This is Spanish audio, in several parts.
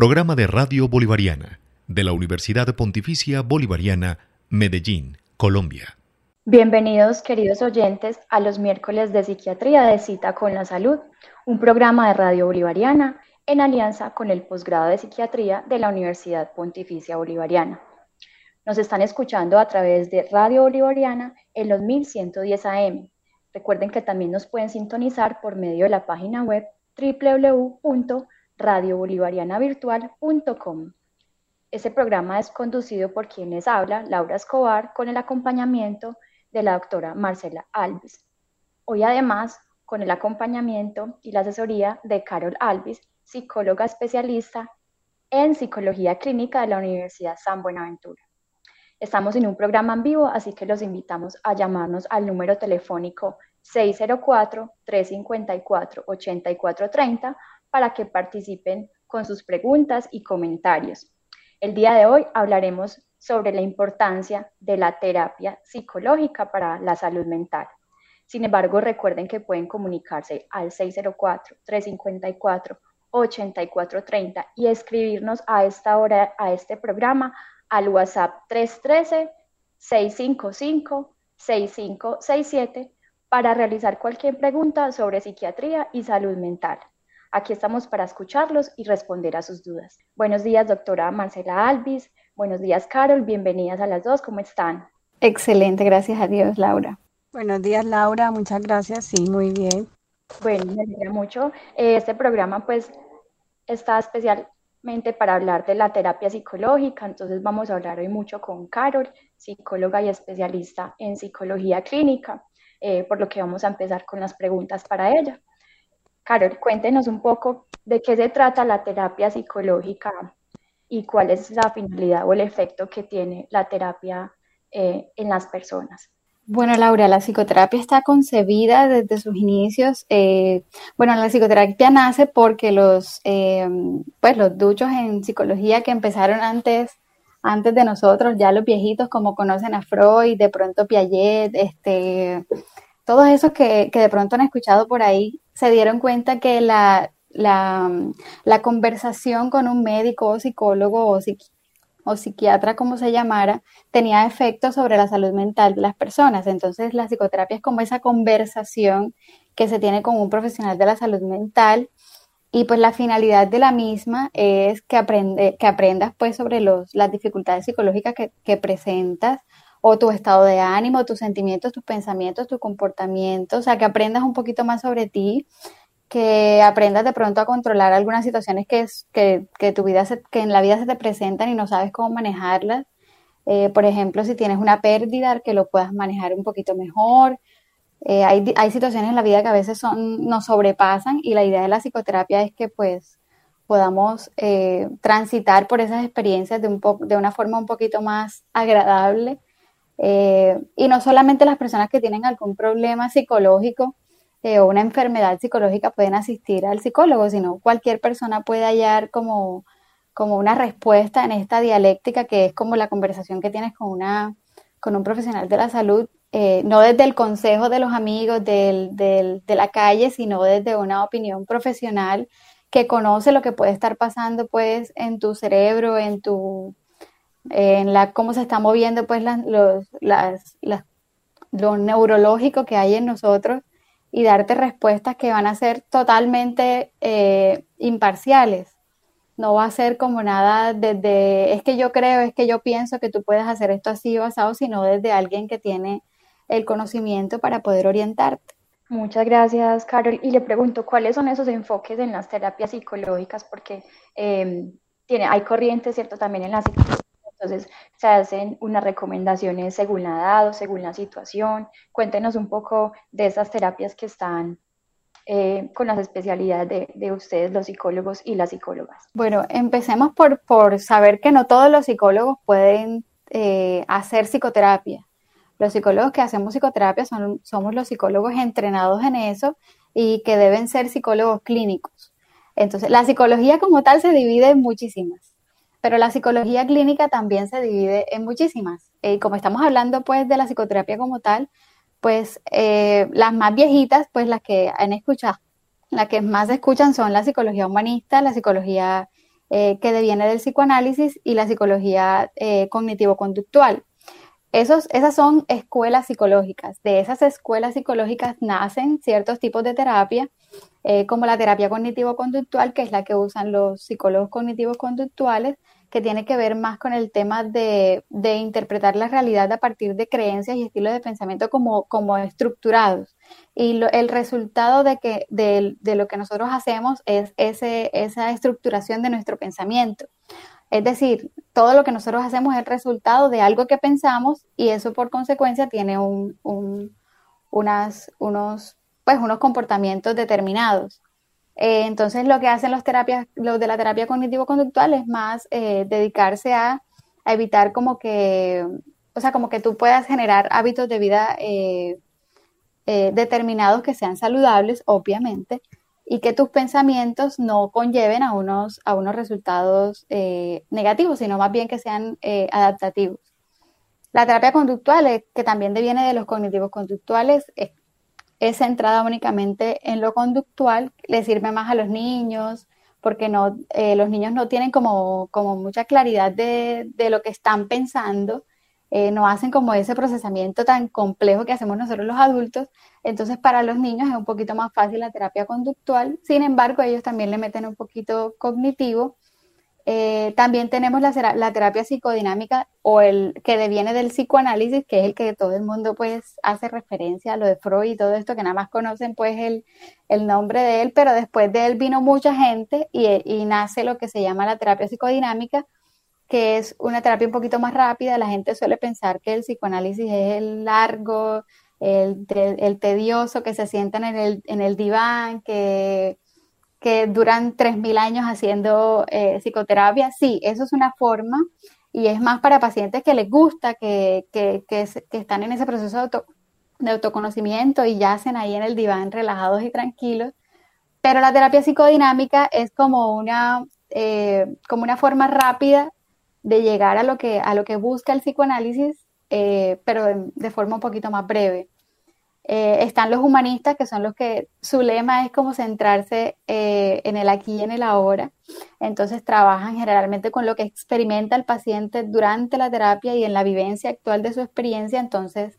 Programa de Radio Bolivariana de la Universidad Pontificia Bolivariana, Medellín, Colombia. Bienvenidos, queridos oyentes, a los miércoles de Psiquiatría de Cita con la Salud, un programa de Radio Bolivariana en alianza con el posgrado de Psiquiatría de la Universidad Pontificia Bolivariana. Nos están escuchando a través de Radio Bolivariana en los 1110 AM. Recuerden que también nos pueden sintonizar por medio de la página web www.radiobolivarianavirtual.com. Este programa es conducido por quienes habla Laura Escobar con el acompañamiento de la doctora Marcela Alves. Hoy además con el acompañamiento y la asesoría de Carol Alves, psicóloga especialista en psicología clínica de la Universidad San Buenaventura. Estamos en un programa en vivo, así que los invitamos a llamarnos al número telefónico 604-354-8430 para que participen con sus preguntas y comentarios. El día de hoy hablaremos sobre la importancia de la terapia psicológica para la salud mental. Sin embargo, recuerden que pueden comunicarse al 604-354-8430 y escribirnos a esta hora a este programa al WhatsApp 313-655-6567 para realizar cualquier pregunta sobre psiquiatría y salud mental. Aquí estamos para escucharlos y responder a sus dudas. Buenos días, doctora Marcela Alvis. Buenos días, Carol. Bienvenidas a las dos. ¿Cómo están? Excelente, gracias a Dios, Laura. Buenos días, Laura. Muchas gracias. Sí, muy bien. Bueno, me alegra mucho. Eh, este programa, pues, está especialmente para hablar de la terapia psicológica. Entonces, vamos a hablar hoy mucho con Carol, psicóloga y especialista en psicología clínica, eh, por lo que vamos a empezar con las preguntas para ella. Carol, cuéntenos un poco de qué se trata la terapia psicológica y cuál es la finalidad o el efecto que tiene la terapia eh, en las personas. Bueno, Laura, la psicoterapia está concebida desde sus inicios. Eh, bueno, la psicoterapia nace porque los, eh, pues los duchos en psicología que empezaron antes, antes de nosotros, ya los viejitos como conocen a Freud, de pronto Piaget, este, todos esos que, que de pronto han escuchado por ahí, se dieron cuenta que la, la, conversación con un médico o psicólogo o, o psiquiatra, como se llamara, tenía efectos sobre la salud mental de las personas. Entonces, la psicoterapia es como esa conversación que se tiene con un profesional de la salud mental y pues la finalidad de la misma es que, aprende, que aprendas pues sobre los, las dificultades psicológicas que, que presentas o tu estado de ánimo, tus sentimientos, tus pensamientos, tu comportamiento, o sea, que aprendas un poquito más sobre ti, que aprendas de pronto a controlar algunas situaciones que, que, que, tu vida que en la vida se te presentan y no sabes cómo manejarlas. Eh, por ejemplo, si tienes una pérdida, que lo puedas manejar un poquito mejor. Eh, hay, hay, situaciones en la vida que a veces son, nos sobrepasan y la idea de la psicoterapia es que pues podamos eh, transitar por esas experiencias de, un de una forma un poquito más agradable eh, y no solamente las personas que tienen algún problema psicológico eh, o una enfermedad psicológica pueden asistir al psicólogo, sino cualquier persona puede hallar como, como una respuesta en esta dialéctica que es como la conversación que tienes con, una, con un profesional de la salud, eh, no desde el consejo de los amigos del, del, de la calle, sino desde una opinión profesional que conoce lo que puede estar pasando pues en tu cerebro, en tu en la cómo se está moviendo pues los, las, lo neurológico que hay en nosotros y darte respuestas que van a ser totalmente eh, imparciales. No va a ser como nada desde, es que yo creo, es que yo pienso que tú puedes hacer esto así basado, sino desde alguien que tiene el conocimiento para poder orientarte. Muchas gracias, Carol. Y le pregunto, ¿cuáles son esos enfoques en las terapias psicológicas? Porque eh, tiene, hay corrientes, ¿cierto? También en la psicología entonces, se hacen unas recomendaciones según la edad o según la situación. Cuéntenos un poco de esas terapias que están eh, con las especialidades de, ustedes, los psicólogos y las psicólogas. Bueno, empecemos por, por saber que no todos los psicólogos pueden eh, hacer psicoterapia. Los psicólogos que hacemos psicoterapia son, somos los psicólogos entrenados en eso y que deben ser psicólogos clínicos. Entonces, la psicología como tal se divide en muchísimas pero la psicología clínica también se divide en muchísimas. Y como estamos hablando pues de la psicoterapia como tal, pues eh, las más viejitas, pues las que han escuchado, las que más escuchan son la psicología humanista, la psicología que deviene del psicoanálisis y la psicología cognitivo-conductual. Esos, esas son escuelas psicológicas. De esas escuelas psicológicas nacen ciertos tipos de terapia, eh, como la terapia cognitivo-conductual, que es la que usan los psicólogos cognitivos conductuales, que tiene que ver más con el tema de, interpretar la realidad a partir de creencias y estilos de pensamiento como, estructurados. Y el resultado de, que, de, lo que nosotros hacemos es esa estructuración de nuestro pensamiento. Es decir, todo lo que nosotros hacemos es el resultado de algo que pensamos y eso por consecuencia tiene un, unas, unos, pues, unos comportamientos determinados. Eh, entonces lo que hacen los, terapias, los de la terapia cognitivo-conductual es más eh, dedicarse a, evitar como que, o sea, como que tú puedas generar hábitos de vida eh, determinados que sean saludables, obviamente, y que tus pensamientos no conlleven a unos, a unos resultados negativos, sino más bien que sean adaptativos. La terapia conductual, que también deviene de los cognitivos conductuales, es, centrada únicamente en lo conductual, le sirve más a los niños, porque no, eh, los niños no tienen como, como mucha claridad de, de, lo que están pensando eh, no hacen como ese procesamiento tan complejo que hacemos nosotros los adultos. Entonces, para los niños es un poquito más fácil la terapia conductual. Sin embargo, ellos también le meten un poquito cognitivo. Eh, también tenemos la, terapia psicodinámica o el que deviene del psicoanálisis, que es el que todo el mundo pues hace referencia a lo de Freud y todo esto, que nada más conocen pues el, el nombre de él, pero después de él vino mucha gente y, y nace lo que se llama la terapia psicodinámica, que es una terapia un poquito más rápida. La gente suele pensar que el psicoanálisis es el largo, el, tedioso, que se sientan en el, en el diván, que, que duran 3.000 años haciendo eh, psicoterapia. Sí, eso es una forma y es más para pacientes que les gusta, que, que, que, están en ese proceso de, autoconocimiento y yacen ahí en el diván relajados y tranquilos. Pero la terapia psicodinámica es como una, eh, como una forma rápida de llegar a lo que, a lo que busca el psicoanálisis, eh, pero de, forma un poquito más breve. Eh, están los humanistas, que son los que su lema es como centrarse eh, en el aquí y en el ahora. Entonces trabajan generalmente con lo que experimenta el paciente durante la terapia y en la vivencia actual de su experiencia. Entonces,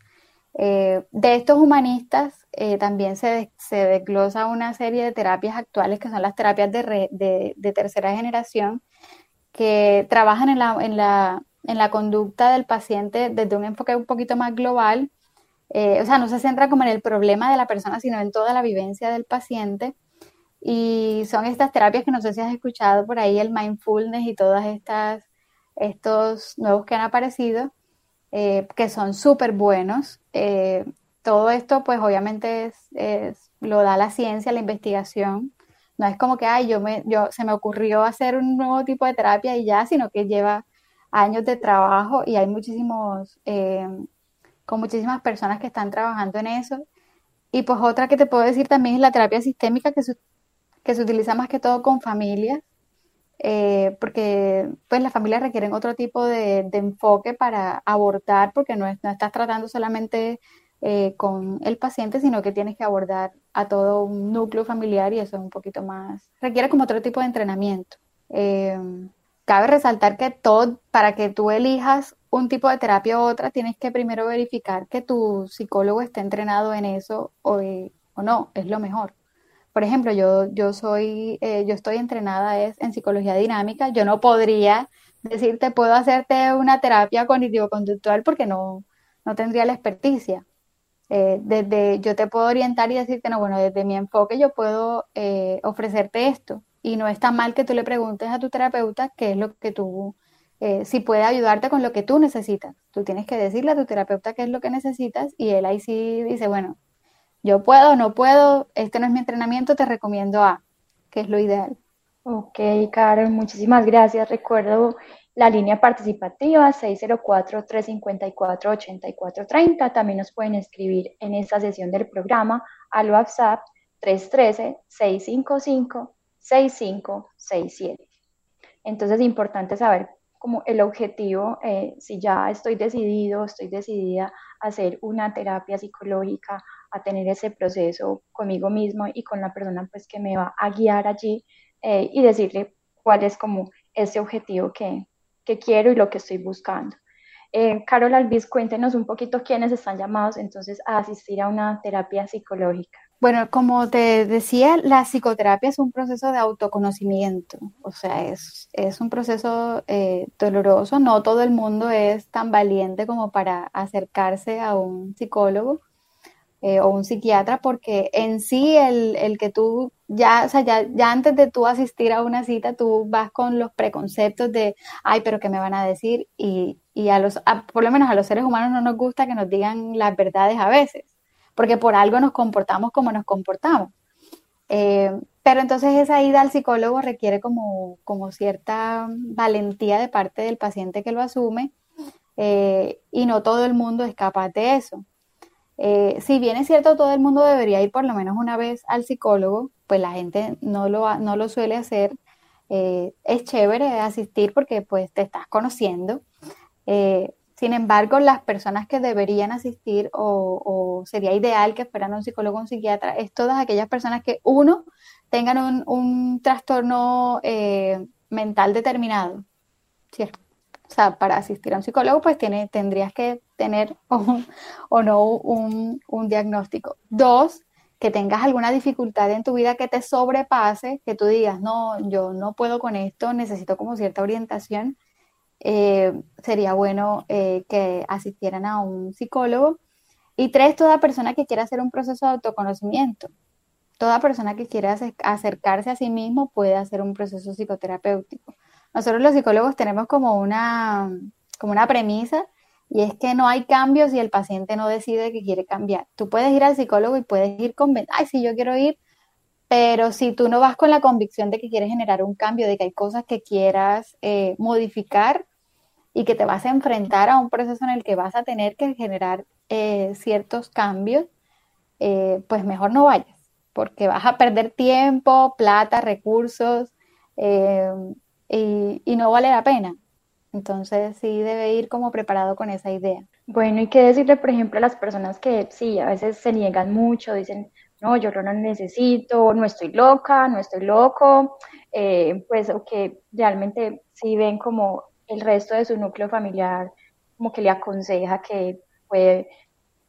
de estos humanistas también se, se, desglosa una serie de terapias actuales que son las terapias de, de tercera generación, que trabajan en la, en la, en la conducta del paciente desde un enfoque un poquito más global. Eh, o sea, no se centra como en el problema de la persona, sino en toda la vivencia del paciente. Y son estas terapias que no sé si has escuchado por ahí, el mindfulness y todas estas, estos nuevos que han aparecido, eh, que son súper buenos. Eh, todo esto, pues obviamente es, es, lo da la ciencia, la investigación. No es como que, ay, yo me, yo, se me ocurrió hacer un nuevo tipo de terapia y ya, sino que lleva años de trabajo y hay muchísimos, eh, con muchísimas personas que están trabajando en eso. Y pues otra que te puedo decir también es la terapia sistémica que se, que se utiliza más que todo con familias, eh, porque pues las familias requieren otro tipo de, de enfoque para abortar, porque no, no estás tratando solamente eh, con el paciente, sino que tienes que abordar a todo un núcleo familiar y eso es un poquito más, requiere como otro tipo de entrenamiento. Eh, cabe resaltar que todo, para que tú elijas un tipo de terapia u otra, tienes que primero verificar que tu psicólogo esté entrenado en eso o, eh, o no, es lo mejor. Por ejemplo, yo, yo soy, yo estoy entrenada es en psicología dinámica, yo no podría decirte puedo hacerte una terapia cognitivo-conductual porque no, no tendría la experticia. Eh, desde yo te puedo orientar y decirte, no, bueno, desde mi enfoque yo puedo eh, ofrecerte esto. Y no está mal que tú le preguntes a tu terapeuta qué es lo que tú, eh, si puede ayudarte con lo que tú necesitas. Tú tienes que decirle a tu terapeuta qué es lo que necesitas y él ahí sí dice, bueno, yo puedo, no puedo, este no es mi entrenamiento, te recomiendo A, que es lo ideal. Ok, Carol, muchísimas gracias. Recuerdo la línea participativa 604-354-8430. También nos pueden escribir en esta sesión del programa al WhatsApp 313-655-6567. Entonces es importante saber como el objetivo, eh, si ya estoy decidido, estoy decidida a hacer una terapia psicológica, a tener ese proceso conmigo mismo y con la persona pues que me va a guiar allí eh, y decirle cuál es como ese objetivo que, que quiero y lo que estoy buscando. Eh, Carol Albiz, cuéntenos un poquito quiénes están llamados entonces a asistir a una terapia psicológica. Bueno, como te decía, la psicoterapia es un proceso de autoconocimiento, o sea, es, es un proceso eh, doloroso, no todo el mundo es tan valiente como para acercarse a un psicólogo eh, o un psiquiatra, porque en sí el, el, que tú ya, o sea, ya, ya antes de tú asistir a una cita, tú vas con los preconceptos de, ay, pero ¿qué me van a decir? Y, y a los, por lo menos a los seres humanos no nos gusta que nos digan las verdades a veces porque por algo nos comportamos como nos comportamos. Eh, pero entonces esa ida al psicólogo requiere como, como cierta valentía de parte del paciente que lo asume eh, y no todo el mundo es capaz de eso. Eh, si bien es cierto, todo el mundo debería ir por lo menos una vez al psicólogo, pues la gente no lo, no lo suele hacer. es chévere asistir porque pues te estás conociendo. Sin embargo, las personas que deberían asistir o, sería ideal que fueran un psicólogo o un psiquiatra es todas aquellas personas que, uno, tengan un, trastorno eh, mental determinado. ¿cierto? O sea, para asistir a un psicólogo, pues tiene, tendrías que tener o no un, un diagnóstico. Dos, que tengas alguna dificultad en tu vida que te sobrepase, que tú digas, no, yo no puedo con esto, necesito como cierta orientación eh, sería bueno eh, que asistieran a un psicólogo. Y tres, toda persona que quiera hacer un proceso de autoconocimiento. Toda persona que quiera acercarse a sí mismo puede hacer un proceso psicoterapéutico. Nosotros los psicólogos tenemos como una, como una premisa y es que no hay cambios si el paciente no decide que quiere cambiar. Tú puedes ir al psicólogo y puedes ir con, ay, sí, yo quiero ir, pero si tú no vas con la convicción de que quieres generar un cambio, de que hay cosas que quieras eh, modificar, y que te vas a enfrentar a un proceso en el que vas a tener que generar eh, ciertos cambios, eh, pues mejor no vayas, porque vas a perder tiempo, plata, recursos eh, y, no vale la pena. Entonces sí debe ir como preparado con esa idea. Bueno, y qué decirle, por ejemplo, a las personas que sí, a veces se niegan mucho, dicen, no, yo no lo necesito, no estoy loca, no estoy loco, pues o que realmente sí ven como el resto de su núcleo familiar como que le aconseja que puede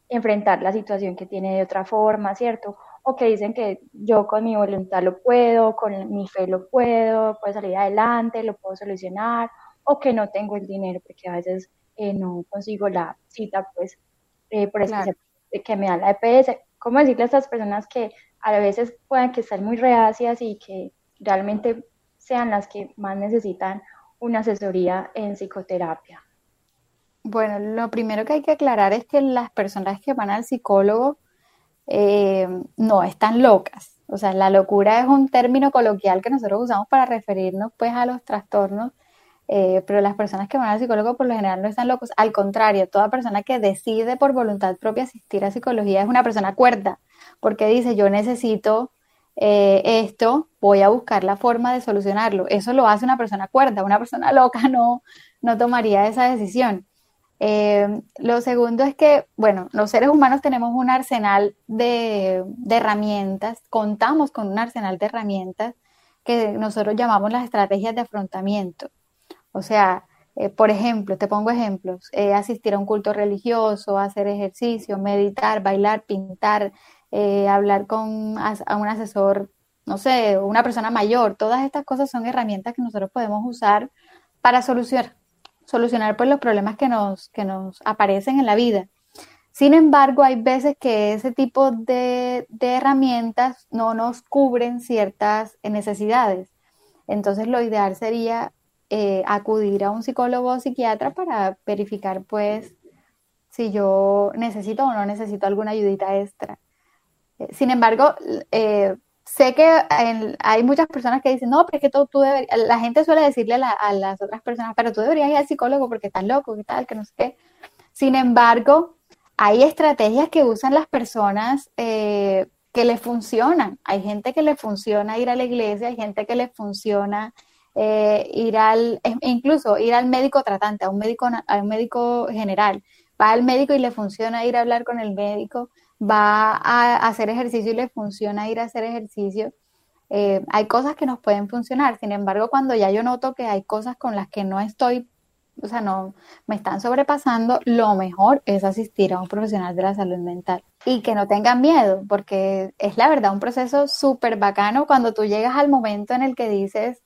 enfrentar la situación que tiene de otra forma, ¿cierto? O que dicen que yo con mi voluntad lo puedo, con mi fe lo puedo, puedo salir adelante, lo puedo solucionar, o que no tengo el dinero porque a veces eh, no consigo la cita, pues, eh, por eso que me da la EPS. ¿Cómo decirle a estas personas que a veces pueden que estén muy reacias y que realmente sean las que más necesitan una asesoría en psicoterapia? Bueno, lo primero que hay que aclarar es que las personas que van al psicólogo eh, no están locas. O sea, la locura es un término coloquial que nosotros usamos para referirnos pues a los trastornos, eh, pero las personas que van al psicólogo por lo general no están locos. Al contrario, toda persona que decide por voluntad propia asistir a psicología es una persona cuerda, porque dice yo necesito eh, esto, voy a buscar la forma de solucionarlo. Eso lo hace una persona cuerda, una persona loca no, no tomaría esa decisión. Eh, lo segundo es que, bueno, los seres humanos tenemos un arsenal de, herramientas, contamos con un arsenal de herramientas que nosotros llamamos las estrategias de afrontamiento. O sea, eh, por ejemplo, te pongo ejemplos, asistir a un culto religioso, hacer ejercicio, meditar, bailar, pintar, eh, hablar con a, un asesor, no sé, una persona mayor. Todas estas cosas son herramientas que nosotros podemos usar para solucionar, solucionar pues, los problemas que nos, que nos aparecen en la vida. Sin embargo, hay veces que ese tipo de, herramientas no nos cubren ciertas necesidades. Entonces, lo ideal sería eh, acudir a un psicólogo o psiquiatra para verificar, pues, si yo necesito o no necesito alguna ayudita extra. Sin embargo, eh, sé que hay muchas personas que dicen, no, pero es que tú, deberías, la gente suele decirle a, las otras personas, pero tú deberías ir al psicólogo porque estás loco, que tal, que no sé qué. Sin embargo, hay estrategias que usan las personas eh, que les funcionan. Hay gente que le funciona ir a la iglesia, hay gente que le funciona eh, ir al, incluso ir al médico tratante, a un médico, a un médico general. Va al médico y le funciona ir a hablar con el médico va a hacer ejercicio y le funciona ir a hacer ejercicio. eh, hay cosas que nos pueden funcionar. Sin embargo, cuando ya yo noto que hay cosas con las que no estoy, o sea, no me están sobrepasando, lo mejor es asistir a un profesional de la salud mental y que no tengan miedo, porque es la verdad un proceso súper bacano cuando tú llegas al momento en el que dices,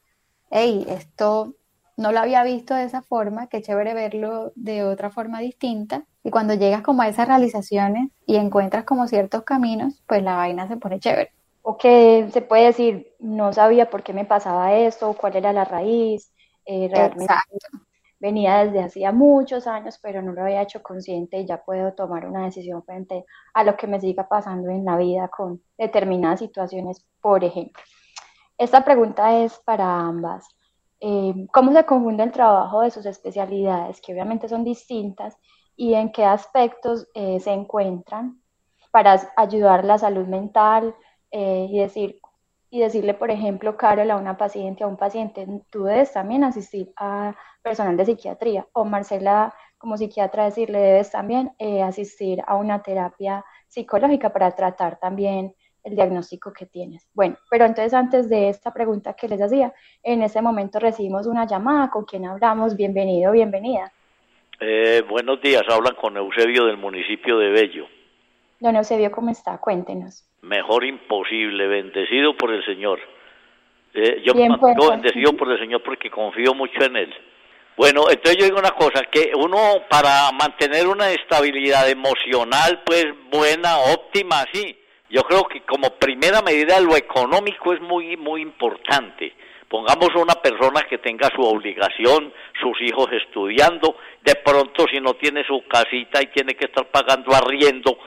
hey, esto no lo había visto de esa forma, qué chévere verlo de otra forma distinta. Y cuando llegas como a esas realizaciones y encuentras como ciertos caminos, pues la vaina se pone chévere. O que se puede decir, no sabía por qué me pasaba esto, cuál era la raíz, eh, realmente venía desde hacía muchos años, pero no lo había hecho consciente y ya puedo tomar una decisión frente a lo que me siga pasando en la vida con determinadas situaciones, por ejemplo. Esta pregunta es para ambas. Eh, ¿Cómo se confunde el trabajo de sus especialidades, que obviamente son distintas, y en qué aspectos eh, se encuentran para ayudar la salud mental eh, y, decir, y decirle, por ejemplo, Carol, a una paciente, a un paciente, tú debes también asistir a personal de psiquiatría, o Marcela, como psiquiatra, decirle, debes también asistir a una terapia psicológica para tratar también el diagnóstico que tienes. Bueno, pero entonces antes de esta pregunta que les hacía, en ese momento recibimos una llamada, ¿con quien hablamos? Bienvenido, bienvenida. Eh, buenos días, hablan con Eusebio del municipio de Bello. Don Eusebio, ¿cómo está? Cuéntenos. Mejor imposible, bendecido por el Señor. Eh, yo me mantengo bendecido por el Señor porque confío mucho en Él. Bueno, entonces yo digo una cosa, que uno para mantener una estabilidad emocional, pues buena, óptima, sí, yo creo que como primera medida lo económico es muy, muy importante. Pongamos una persona que tenga su obligación, sus hijos estudiando, de pronto si no tiene su casita y tiene que estar pagando arriendo,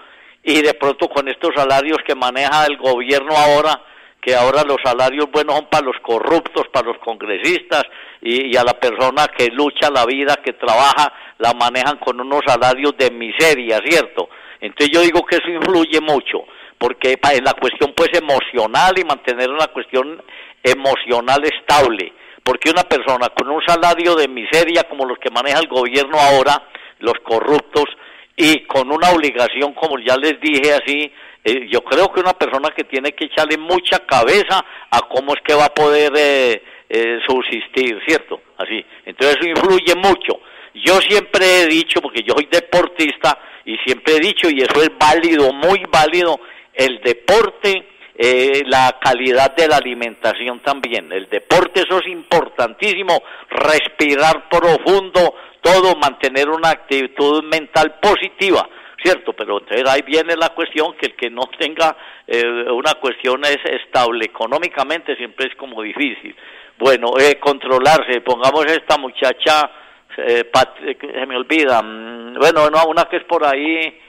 y de pronto con estos salarios que maneja el gobierno ahora, que ahora los salarios buenos son para los corruptos, para los congresistas, y, y, a la persona que lucha la vida, que trabaja, la manejan con unos salarios de miseria, ¿cierto? Entonces yo digo que eso influye mucho porque en la cuestión pues emocional y mantener una cuestión emocional estable, porque una persona con un salario de miseria como los que maneja el gobierno ahora, los corruptos, y con una obligación como ya les dije así, eh, yo creo que una persona que tiene que echarle mucha cabeza a cómo es que va a poder eh, eh, subsistir, ¿cierto? Así, entonces eso influye mucho. Yo siempre he dicho, porque yo soy deportista, y siempre he dicho, y eso es válido, muy válido, el deporte, eh, la calidad de la alimentación también. El deporte, eso es importantísimo, respirar profundo, todo, mantener una actitud mental positiva, ¿cierto? Pero entonces ahí viene la cuestión que el que no tenga eh, una cuestión es estable económicamente siempre es como difícil. Bueno, eh, controlarse, pongamos esta muchacha, eh, se me olvida, mm, bueno, no, una que es por ahí,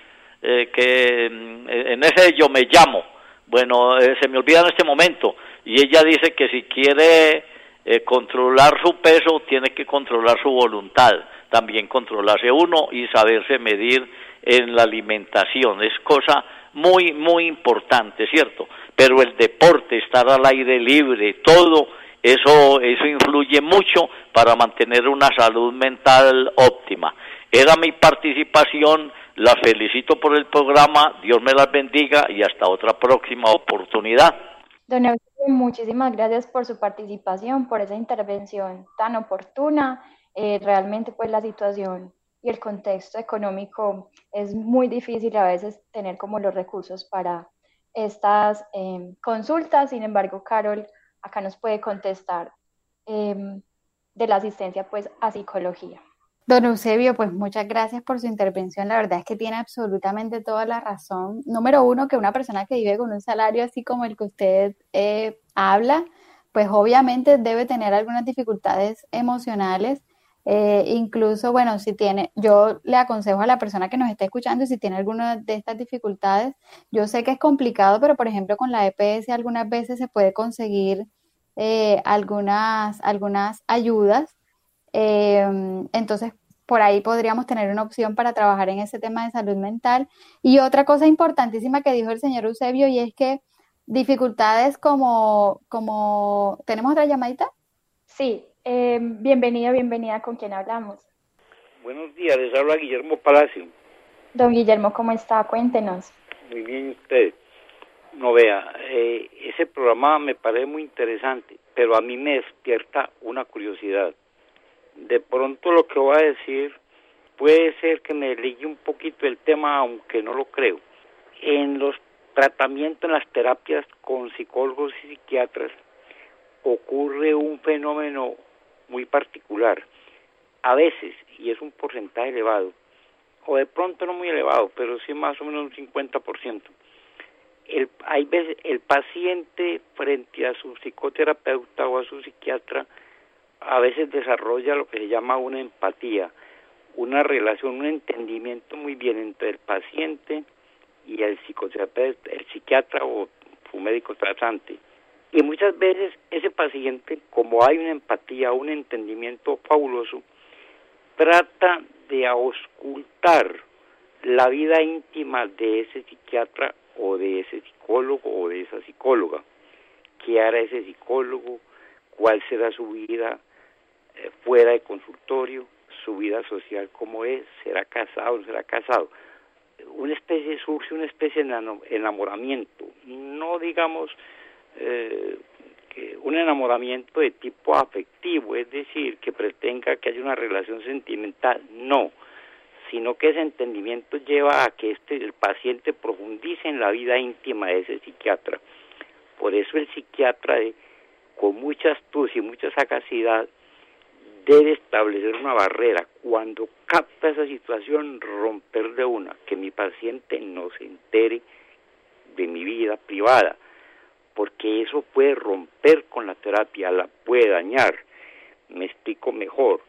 eh, que mm, en ese yo me llamo, bueno, eh, se me olvida en este momento, y ella dice que si quiere eh, controlar su peso, tiene que controlar su voluntad, también controlarse uno y saberse medir en la alimentación, es cosa muy, muy importante, ¿cierto? Pero el deporte, estar al aire libre, todo eso, eso influye mucho para mantener una salud mental óptima. Era mi participación las felicito por el programa, Dios me las bendiga y hasta otra próxima oportunidad. Don Eusebio, muchísimas gracias por su participación, por esa intervención tan oportuna. Eh, realmente pues la situación y el contexto económico es muy difícil a veces tener como los recursos para estas em, consultas. Sin embargo, Carol acá nos puede contestar em, de la asistencia pues a psicología. Don Eusebio, pues muchas gracias por su intervención. La verdad es que tiene absolutamente toda la razón. Número uno, que una persona que vive con un salario así como el que usted eh, habla, pues obviamente debe tener algunas dificultades emocionales. Eh, incluso, bueno, si tiene, yo le aconsejo a la persona que nos está escuchando, si tiene alguna de estas dificultades, yo sé que es complicado, pero por ejemplo con la EPS algunas veces se puede conseguir eh, algunas, algunas ayudas. entonces, por ahí podríamos tener una opción para trabajar en ese tema de salud mental. Y otra cosa importantísima que dijo el señor Eusebio y es que dificultades como, como... ¿Tenemos otra llamadita? Sí, eh, bienvenida, bienvenida, ¿con quién hablamos? Buenos días, les habla Guillermo Palacio. Don Guillermo, ¿cómo está? Cuéntenos. Muy bien, usted. No vea, eh, ese programa me parece muy interesante, pero a mí me despierta una curiosidad. De pronto lo que voy a decir puede ser que me ligue un poquito el tema, aunque no lo creo. En los tratamientos, en las terapias con psicólogos y psiquiatras, ocurre un fenómeno muy particular. A veces, y es un porcentaje elevado, o de pronto no muy elevado, pero sí más o menos un 50%. El, hay veces el paciente frente a su psicoterapeuta o a su psiquiatra a veces desarrolla lo que se llama una empatía, una relación, un entendimiento muy bien entre el paciente y el psicoterapeuta, el psiquiatra o su médico tratante. Y muchas veces ese paciente, como hay una empatía, un entendimiento fabuloso, trata de auscultar la vida íntima de ese psiquiatra o de ese psicólogo o de esa psicóloga. ¿Qué hará ese psicólogo? ¿Cuál será su vida fuera de consultorio? ¿Su vida social cómo es? ¿Será casado o no será casado? Una especie, surge una especie de enamoramiento, no digamos eh, que un enamoramiento de tipo afectivo, es decir, que pretenda que haya una relación sentimental, no, sino que ese entendimiento lleva a que este, el paciente profundice en la vida íntima de ese psiquiatra. Por eso el psiquiatra, con mucha astucia y mucha sagacidad, debe establecer una barrera. Cuando capta esa situación, romper de una, que mi paciente no se entere de mi vida privada porque eso puede romper con la terapia, la puede dañar. Me explico mejor.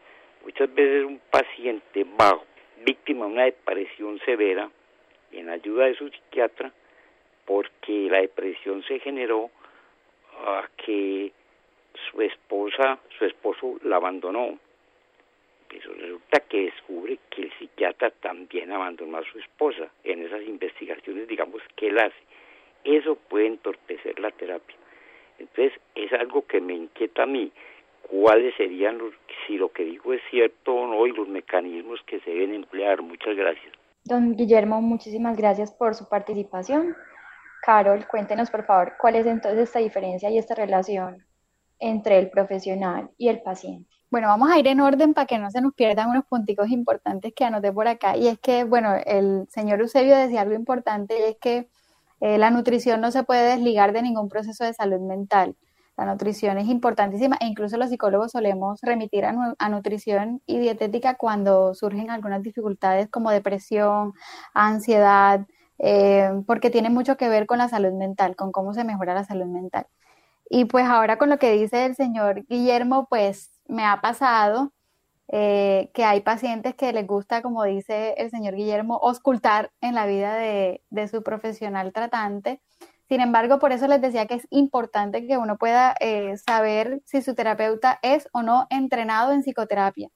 Muchas veces un paciente bajo, víctima de una depresión severa, en ayuda de su psiquiatra, porque la depresión se generó a que su esposa, su esposo la abandonó. Eso resulta que descubre que el psiquiatra también abandonó a su esposa en esas investigaciones, digamos, que él hace eso puede entorpecer la terapia. Entonces, es algo que me inquieta a mí. ¿Cuáles serían, los, si lo que digo es cierto o no, y los mecanismos que se deben emplear? Muchas gracias. Don Guillermo, muchísimas gracias por su participación. Carol, cuéntenos por favor cuál es entonces esta diferencia y esta relación entre el profesional y el paciente. Bueno, vamos a ir en orden para que no se nos pierdan unos punticos importantes que anoté por acá. Y es que, bueno, el señor Eusebio decía algo importante y es que eh, la nutrición no se puede desligar de ningún proceso de salud mental. La nutrición es importantísima e incluso los psicólogos solemos remitir a, nutrición y dietética cuando surgen algunas dificultades como depresión, ansiedad, eh, porque tiene mucho que ver con la salud mental, con cómo se mejora la salud mental. Y pues ahora con lo que dice el señor Guillermo, pues me ha pasado eh, que hay pacientes que les gusta, como dice el señor Guillermo, oscultar en la vida de, su profesional tratante. Sin embargo, por eso les decía que es importante que uno pueda eh, saber si su terapeuta es o no entrenado en psicoterapia.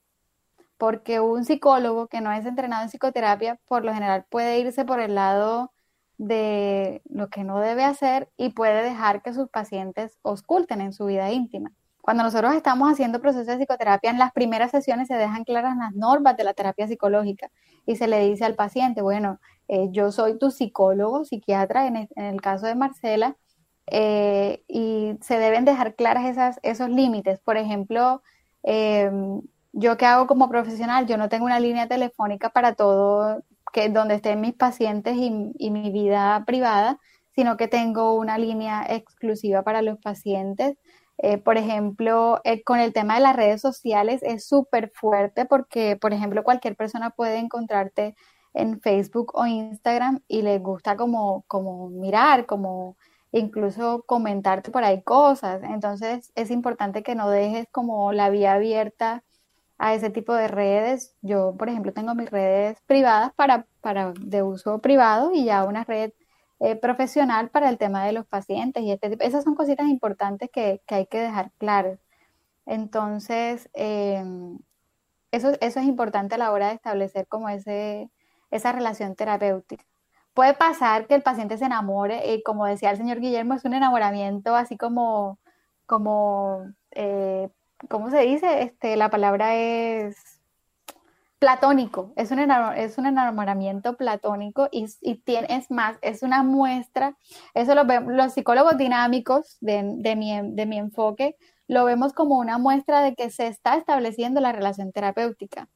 Porque un psicólogo que no es entrenado en psicoterapia, por lo general puede irse por el lado de lo que no debe hacer y puede dejar que sus pacientes osculten en su vida íntima. Cuando nosotros estamos haciendo procesos de psicoterapia, en las primeras sesiones se dejan claras las normas de la terapia psicológica y se le dice al paciente, bueno, eh, yo soy tu psicólogo, psiquiatra, en el, caso de Marcela, eh, y se deben dejar claras esas, esos límites. Por ejemplo, em, yo que hago como profesional, yo no tengo una línea telefónica para todo, donde estén mis pacientes y, mi vida privada, sino que tengo una línea exclusiva para los pacientes eh, por ejemplo, eh, con el tema de las redes sociales es súper fuerte porque, por ejemplo, cualquier persona puede encontrarte en Facebook o Instagram y le gusta como, como mirar, como incluso comentarte por ahí cosas. Entonces es importante que no dejes como la vía abierta a ese tipo de redes. Yo, por ejemplo, tengo mis redes privadas para, para de uso privado y ya una red eh, profesional para el tema de los pacientes y este, esas son cositas importantes que, hay que dejar claras. Entonces, em, eso, eso es importante a la hora de establecer como ese, esa relación terapéutica. Puede pasar que el paciente se enamore, y como decía el señor Guillermo, es un enamoramiento así como, como eh, ¿cómo se dice? Este, la palabra es platónico, es un, es un enamoramiento platónico y, y tiene, es más, es una muestra, eso lo vemos, los psicólogos dinámicos de, de, mi, de mi enfoque lo vemos como una muestra de que se está estableciendo la relación terapéutica.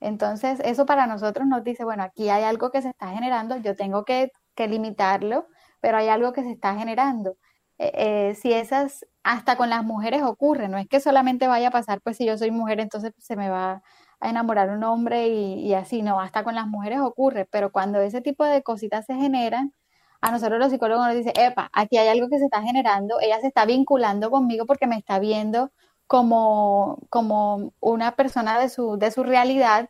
Entonces, eso para nosotros nos dice, bueno, aquí hay algo que se está generando, yo tengo que, que limitarlo, pero hay algo que se está generando. Eh, eh, si esas, hasta con las mujeres ocurre, no es que solamente vaya a pasar, pues si yo soy mujer, entonces se me va a enamorar un hombre y, así, no, hasta con las mujeres ocurre, pero cuando ese tipo de cositas se generan, a nosotros los psicólogos nos dicen, epa, aquí hay algo que se está generando, ella se está vinculando conmigo porque me está viendo como, como una persona de su, de su realidad,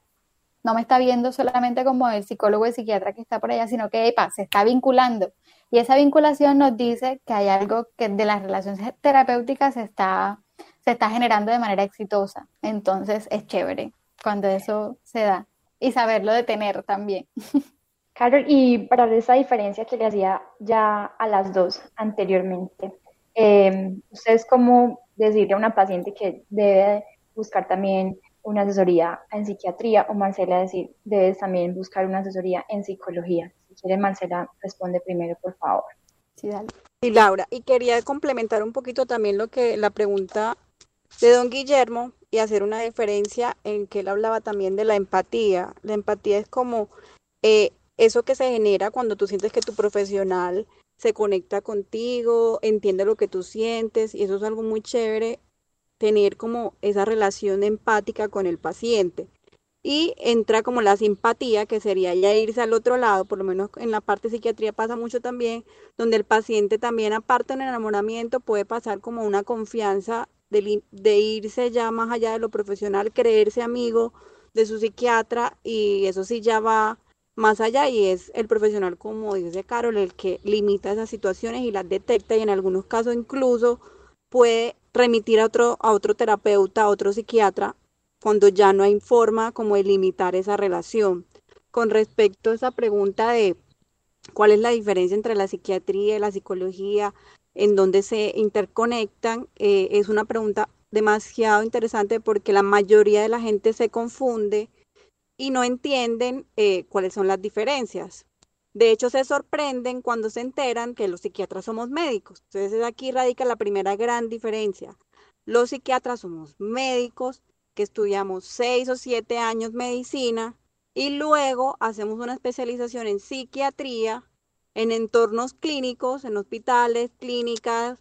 no me está viendo solamente como el psicólogo y psiquiatra que está por allá, sino que, epa, se está vinculando. Y esa vinculación nos dice que hay algo que de las relaciones terapéuticas se está, se está generando de manera exitosa. Entonces es chévere cuando eso se da y saberlo detener también. Carol, y para esa diferencia que le hacía ya a las dos anteriormente, eh, ¿ustedes cómo decirle a una paciente que debe buscar también una asesoría en psiquiatría o Marcela decir, debes también buscar una asesoría en psicología? Si quiere, Marcela, responde primero, por favor. Sí, dale. Y Laura, y quería complementar un poquito también lo que la pregunta de don Guillermo y hacer una diferencia en que él hablaba también de la empatía. La empatía es como eh, eso que se genera cuando tú sientes que tu profesional se conecta contigo, entiende lo que tú sientes y eso es algo muy chévere, tener como esa relación empática con el paciente. Y entra como la simpatía, que sería ya irse al otro lado, por lo menos en la parte de psiquiatría pasa mucho también, donde el paciente también aparte del enamoramiento puede pasar como una confianza de, de irse ya más allá de lo profesional, creerse amigo de su psiquiatra y eso sí ya va más allá y es el profesional, como dice Carol, el que limita esas situaciones y las detecta y en algunos casos incluso puede remitir a otro, a otro terapeuta, a otro psiquiatra, cuando ya no hay forma como de limitar esa relación. Con respecto a esa pregunta de cuál es la diferencia entre la psiquiatría y la psicología, en donde se interconectan, eh, es una pregunta demasiado interesante porque la mayoría de la gente se confunde y no entienden eh, cuáles son las diferencias. De hecho, se sorprenden cuando se enteran que los psiquiatras somos médicos. Entonces, aquí radica la primera gran diferencia. Los psiquiatras somos médicos que estudiamos seis o siete años medicina y luego hacemos una especialización en psiquiatría, en entornos clínicos, en hospitales, clínicas,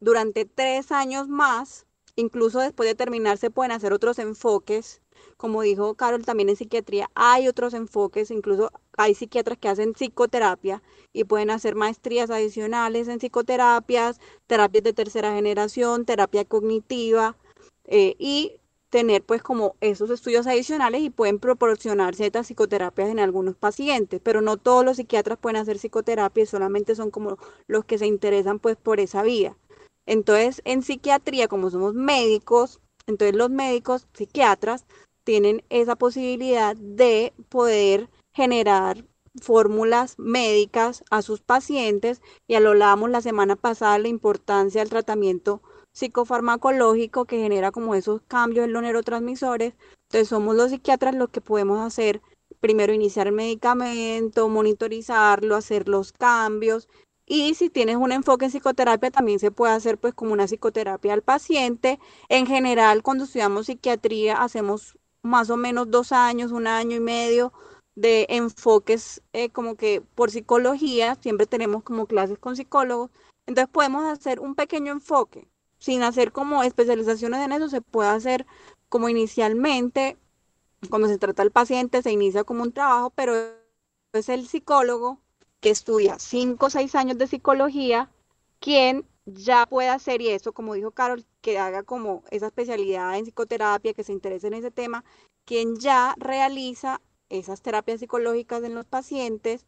durante tres años más. Incluso después de terminar se pueden hacer otros enfoques como dijo Carol, también en psiquiatría hay otros enfoques, incluso hay psiquiatras que hacen psicoterapia y pueden hacer maestrías adicionales en psicoterapias, terapias de tercera generación, terapia cognitiva eh, y tener pues como esos estudios adicionales y pueden proporcionar ciertas psicoterapias en algunos pacientes, pero no todos los psiquiatras pueden hacer psicoterapia, solamente son como los que se interesan pues por esa vía. Entonces, en psiquiatría, como somos médicos, entonces los médicos psiquiatras tienen esa posibilidad de poder generar fórmulas médicas a sus pacientes y hablamos la semana pasada la importancia del tratamiento psicofarmacológico que genera como esos cambios en los neurotransmisores. Entonces somos los psiquiatras los que podemos hacer primero iniciar medicamento, monitorizarlo, hacer los cambios y si tienes un enfoque en psicoterapia, también se puede hacer pues como una psicoterapia al paciente. En general, cuando estudiamos psiquiatría, hacemos más o menos dos años, un año y medio de enfoques eh, como que por psicología, siempre tenemos como clases con psicólogos, entonces podemos hacer un pequeño enfoque, sin hacer como especializaciones en eso, se puede hacer como inicialmente, cuando se trata del paciente, se inicia como un trabajo, pero es el psicólogo que estudia cinco o seis años de psicología, quien ya puede hacer, y eso como dijo Carol, que haga como esa especialidad en psicoterapia, que se interese en ese tema, quien ya realiza esas terapias psicológicas en los pacientes,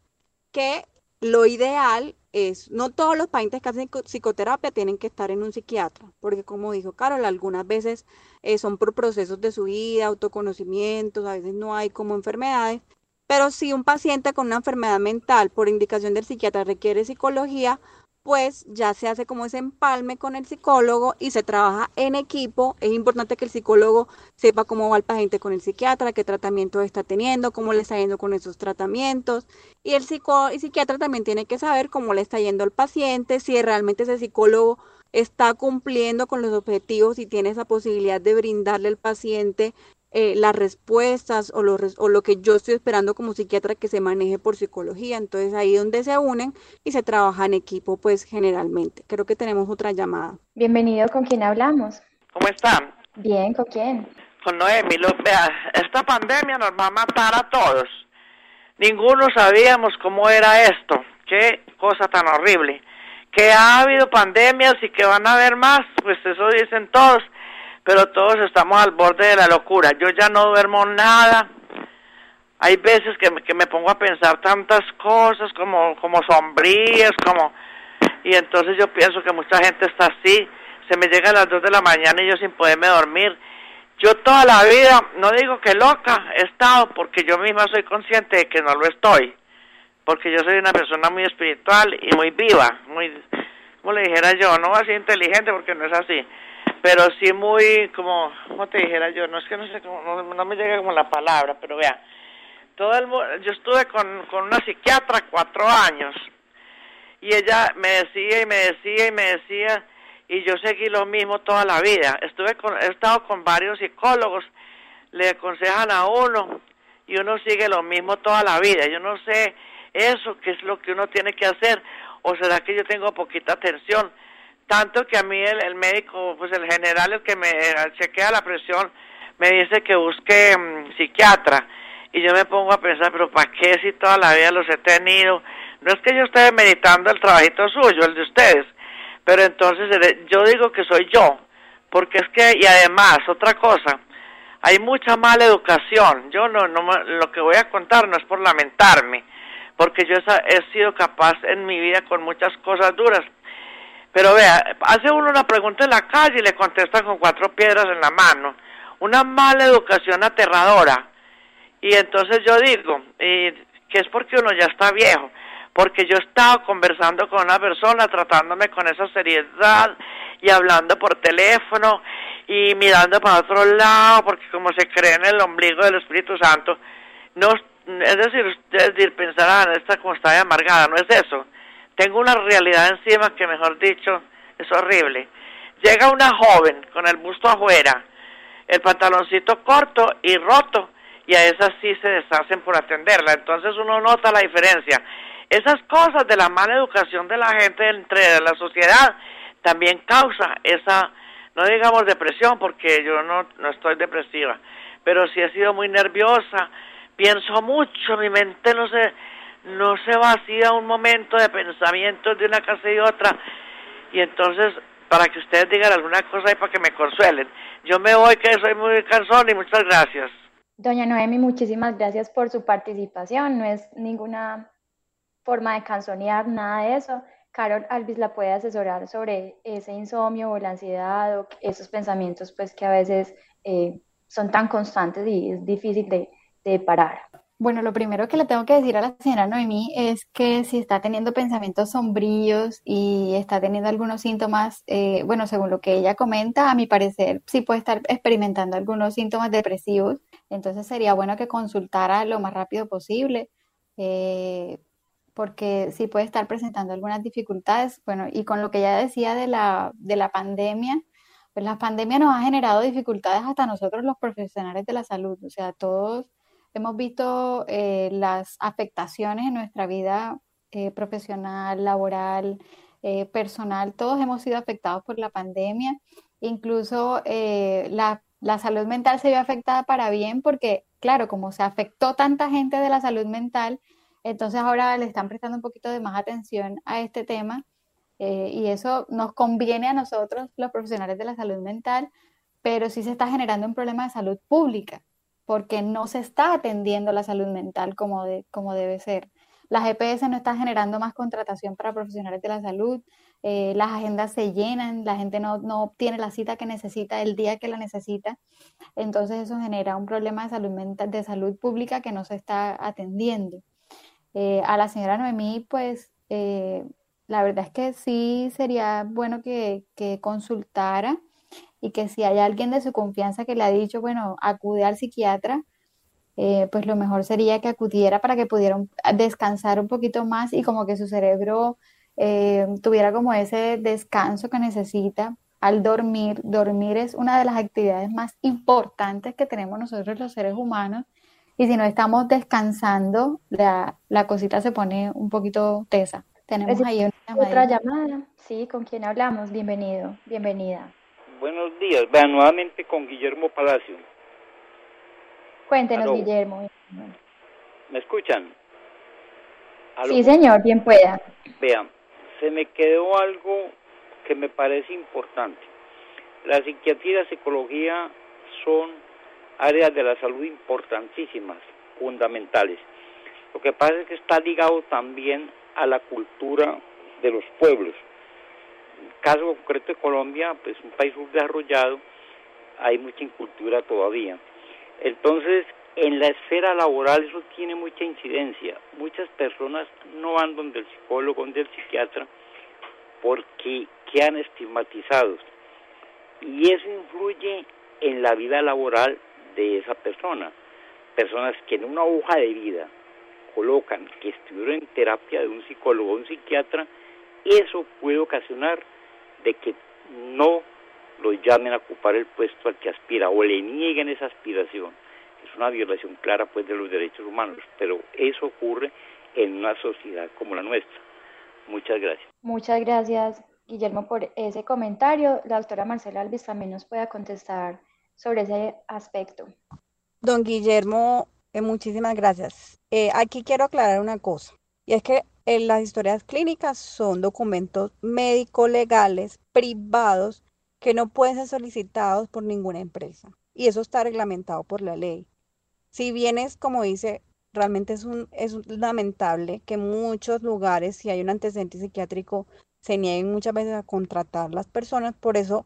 que lo ideal es, no todos los pacientes que hacen psicoterapia tienen que estar en un psiquiatra, porque como dijo Carol, algunas veces eh, son por procesos de su vida, autoconocimientos, a veces no hay como enfermedades, pero si un paciente con una enfermedad mental por indicación del psiquiatra requiere psicología, pues ya se hace como ese empalme con el psicólogo y se trabaja en equipo. Es importante que el psicólogo sepa cómo va el paciente con el psiquiatra, qué tratamiento está teniendo, cómo le está yendo con esos tratamientos. Y el, psico el psiquiatra también tiene que saber cómo le está yendo al paciente, si realmente ese psicólogo está cumpliendo con los objetivos y tiene esa posibilidad de brindarle al paciente eh, las respuestas o lo, o lo que yo estoy esperando como psiquiatra que se maneje por psicología. Entonces ahí donde se unen y se trabaja en equipo, pues generalmente. Creo que tenemos otra llamada. Bienvenido, ¿con quién hablamos? ¿Cómo están? Bien, ¿con quién? Con Noemi. vea, esta pandemia nos va a matar a todos. Ninguno sabíamos cómo era esto. Qué cosa tan horrible. Que ha habido pandemias y que van a haber más, pues eso dicen todos pero todos estamos al borde de la locura. Yo ya no duermo nada. Hay veces que me, que me pongo a pensar tantas cosas como, como sombrías, como... Y entonces yo pienso que mucha gente está así. Se me llega a las dos de la mañana y yo sin poderme dormir. Yo toda la vida, no digo que loca, he estado porque yo misma soy consciente de que no lo estoy. Porque yo soy una persona muy espiritual y muy viva, muy, como le dijera yo, no así inteligente porque no es así pero sí muy como, como te dijera yo, no es que no sé, no, no me llega como la palabra, pero vea, todo el yo estuve con, con una psiquiatra cuatro años y ella me decía y me decía y me decía y yo seguí lo mismo toda la vida. Estuve con, he estado con varios psicólogos, le aconsejan a uno y uno sigue lo mismo toda la vida. Yo no sé eso, qué es lo que uno tiene que hacer, o será que yo tengo poquita atención tanto que a mí el, médico, pues el general, el que me chequea la presión, me dice que busque mm, psiquiatra. Y yo me pongo a pensar, pero ¿para qué si toda la vida los he tenido? No es que yo esté meditando el trabajito suyo, el de ustedes, pero entonces yo digo que soy yo, porque es que, y además, otra cosa, hay mucha mala educación. Yo no, no, lo que voy a contar no es por lamentarme, porque yo he sido capaz en mi vida con muchas cosas duras, pero vea, hace uno una pregunta en la calle y le contestan con cuatro piedras en la mano. Una mala educación aterradora. Y entonces yo digo, y que es porque uno ya está viejo, porque yo he estado conversando con una persona, tratándome con esa seriedad y hablando por teléfono y mirando para otro lado, porque como se cree en el ombligo del Espíritu Santo, no, es decir, ustedes pensarán, esta como está amargada, no es eso tengo una realidad encima que, mejor dicho, es horrible. Llega una joven con el busto afuera, el pantaloncito corto y roto, y a esas sí se deshacen por atenderla. Entonces uno nota la diferencia. Esas cosas de la mala educación de la gente entre la sociedad también causa esa, no digamos depresión, porque yo no, no estoy depresiva, pero sí he sido muy nerviosa, pienso mucho, mi mente no se no se vacía un momento de pensamientos de una casa y otra. Y entonces, para que ustedes digan alguna cosa y para que me consuelen. Yo me voy, que soy muy cansón y muchas gracias. Doña Noemi, muchísimas gracias por su participación. No es ninguna forma de canzonear, nada de eso. Carol Alvis la puede asesorar sobre ese insomnio o la ansiedad o esos pensamientos pues que a veces eh, son tan constantes y es difícil de, de parar. Bueno, lo primero que le tengo que decir a la señora Noemí es que si está teniendo pensamientos sombríos y está teniendo algunos síntomas, eh, bueno, según lo que ella comenta, a mi parecer sí puede estar experimentando algunos síntomas depresivos, entonces sería bueno que consultara lo más rápido posible, eh, porque sí puede estar presentando algunas dificultades. Bueno, y con lo que ella decía de la, de la pandemia, pues la pandemia nos ha generado dificultades hasta nosotros los profesionales de la salud, o sea, todos hemos visto eh, las afectaciones en nuestra vida eh, profesional, laboral, eh, personal, todos hemos sido afectados por la pandemia. Incluso la, la, salud mental se vio afectada para bien porque, claro, como se afectó tanta gente de la salud mental, entonces ahora le están prestando un poquito de más atención a este tema y eso nos conviene a nosotros, los profesionales de la salud mental, pero sí se está generando un problema de salud pública porque no se está atendiendo la salud mental como, de, como debe ser. Las EPS no están generando más contratación para profesionales de la salud, eh, las agendas se llenan, la gente no, no, obtiene la cita que necesita el día que la necesita, entonces eso genera un problema de salud mental, de salud pública que no se está atendiendo. Eh, a la señora Noemí, pues eh, la verdad es que sí sería bueno que, que consultara y que si hay alguien de su confianza que le ha dicho, bueno, acude al psiquiatra, eh, pues lo mejor sería que acudiera para que pudieran descansar un poquito más y como que su cerebro eh, tuviera como ese descanso que necesita al dormir. Dormir es una de las actividades más importantes que tenemos nosotros los seres humanos y si no estamos descansando, la, la cosita se pone un poquito tesa. Tenemos ahí una otra llamada. Sí, ¿con quién hablamos? Bienvenido, bienvenida. Buenos días, vean nuevamente con Guillermo Palacio. Cuéntenos, Guillermo. ¿Me escuchan? Sí, señor, bien pueda. Vean, se me quedó algo que me parece importante. La psiquiatría y la psicología son áreas de la salud importantísimas, fundamentales. Lo que pasa es que está ligado también a la cultura de los pueblos. Caso concreto de Colombia, pues un país subdesarrollado, hay mucha incultura todavía. Entonces, en la esfera laboral eso tiene mucha incidencia. Muchas personas no van donde el psicólogo, donde el psiquiatra, porque quedan estigmatizados. Y eso influye en la vida laboral de esa persona. Personas que en una hoja de vida colocan que estuvieron en terapia de un psicólogo o un psiquiatra, eso puede ocasionar de que no lo llamen a ocupar el puesto al que aspira o le nieguen esa aspiración. Es una violación clara pues de los derechos humanos, pero eso ocurre en una sociedad como la nuestra. Muchas gracias. Muchas gracias, Guillermo, por ese comentario. La doctora Marcela Alves también nos pueda contestar sobre ese aspecto. Don Guillermo, eh, muchísimas gracias. Eh, aquí quiero aclarar una cosa, y es que las historias clínicas son documentos médico-legales privados que no pueden ser solicitados por ninguna empresa. Y eso está reglamentado por la ley. Si bien es, como dice, realmente es, un, es lamentable que en muchos lugares, si hay un antecedente psiquiátrico, se nieguen muchas veces a contratar las personas. Por eso,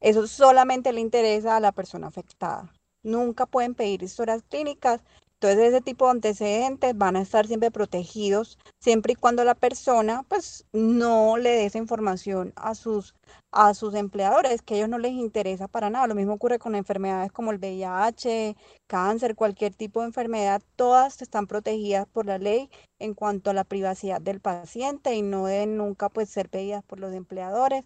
eso solamente le interesa a la persona afectada. Nunca pueden pedir historias clínicas entonces ese tipo de antecedentes van a estar siempre protegidos, siempre y cuando la persona pues no le dé esa información a sus, a sus empleadores, que a ellos no les interesa para nada. Lo mismo ocurre con enfermedades como el VIH, cáncer, cualquier tipo de enfermedad, todas están protegidas por la ley en cuanto a la privacidad del paciente y no deben nunca pues ser pedidas por los empleadores.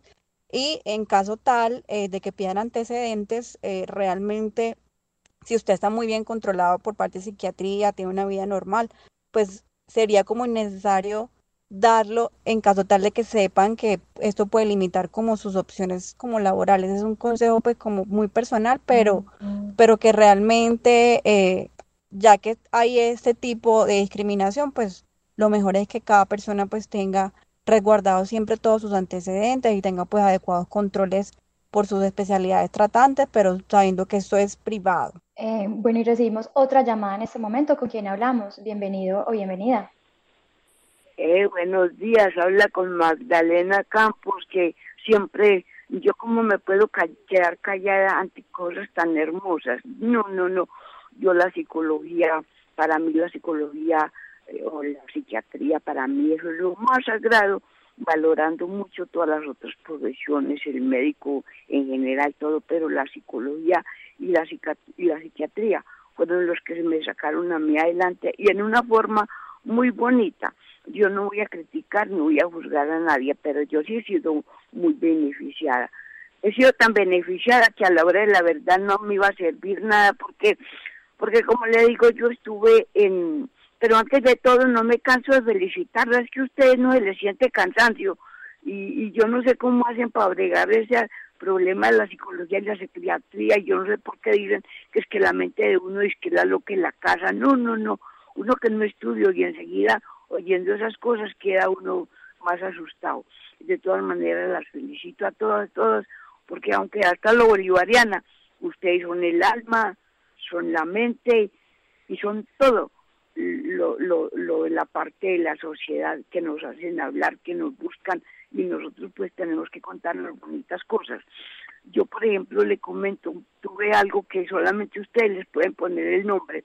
Y en caso tal eh, de que pidan antecedentes, eh, realmente si usted está muy bien controlado por parte de psiquiatría, tiene una vida normal, pues sería como innecesario darlo en caso tal de que sepan que esto puede limitar como sus opciones como laborales. Es un consejo pues como muy personal, pero, pero que realmente eh, ya que hay este tipo de discriminación, pues lo mejor es que cada persona pues tenga resguardado siempre todos sus antecedentes y tenga pues adecuados controles por sus especialidades tratantes, pero sabiendo que esto es privado. Eh, bueno, y recibimos otra llamada en este momento. ¿Con quién hablamos? Bienvenido o bienvenida. Eh, buenos días, habla con Magdalena Campos, que siempre, yo como me puedo quedar callada ante cosas tan hermosas. No, no, no, yo la psicología, para mí la psicología eh, o la psiquiatría, para mí eso es lo más sagrado valorando mucho todas las otras profesiones, el médico en general, todo, pero la psicología y la, y la psiquiatría fueron los que me sacaron a mí adelante y en una forma muy bonita. Yo no voy a criticar ni voy a juzgar a nadie, pero yo sí he sido muy beneficiada. He sido tan beneficiada que a la hora de la verdad no me iba a servir nada porque, porque como le digo, yo estuve en, pero antes de todo no me canso de felicitarla, es que a ustedes no se les siente cansancio y, y yo no sé cómo hacen para bregar ese problema de la psicología y la psiquiatría y yo no sé por qué dicen que es que la mente de uno es que la lo que la casa, no, no, no, uno que no estudia y enseguida oyendo esas cosas queda uno más asustado. De todas maneras las felicito a todas, todas, porque aunque hasta lo bolivariana, ustedes son el alma, son la mente y son todo lo, lo, lo de la parte de la sociedad que nos hacen hablar, que nos buscan y nosotros pues tenemos que contarnos bonitas cosas. Yo, por ejemplo, le comento, tuve algo que solamente ustedes les pueden poner el nombre.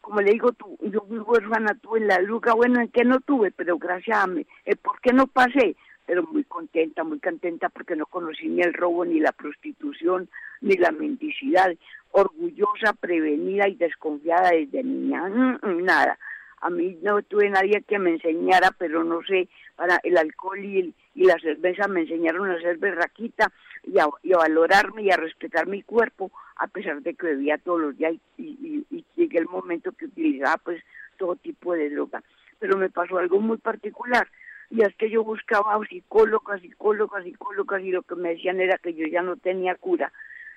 Como le digo, tú, yo fui huérfana, tuve la luga, bueno, ¿en qué no tuve? Pero gracias a mí, ¿por qué no pasé? Pero muy contenta, muy contenta porque no conocí ni el robo, ni la prostitución, ni la mendicidad. Orgullosa, prevenida y desconfiada desde niña, nada. A mí no tuve nadie que me enseñara, pero no sé, para el alcohol y, la cerveza me enseñaron a ser berraquita y a, valorarme y a respetar mi cuerpo, a pesar de que bebía todos los días y, y, llegué el momento que utilizaba pues todo tipo de droga. Pero me pasó algo muy particular y es que yo buscaba psicólogas, psicólogas, psicólogas y lo que me decían era que yo ya no tenía cura.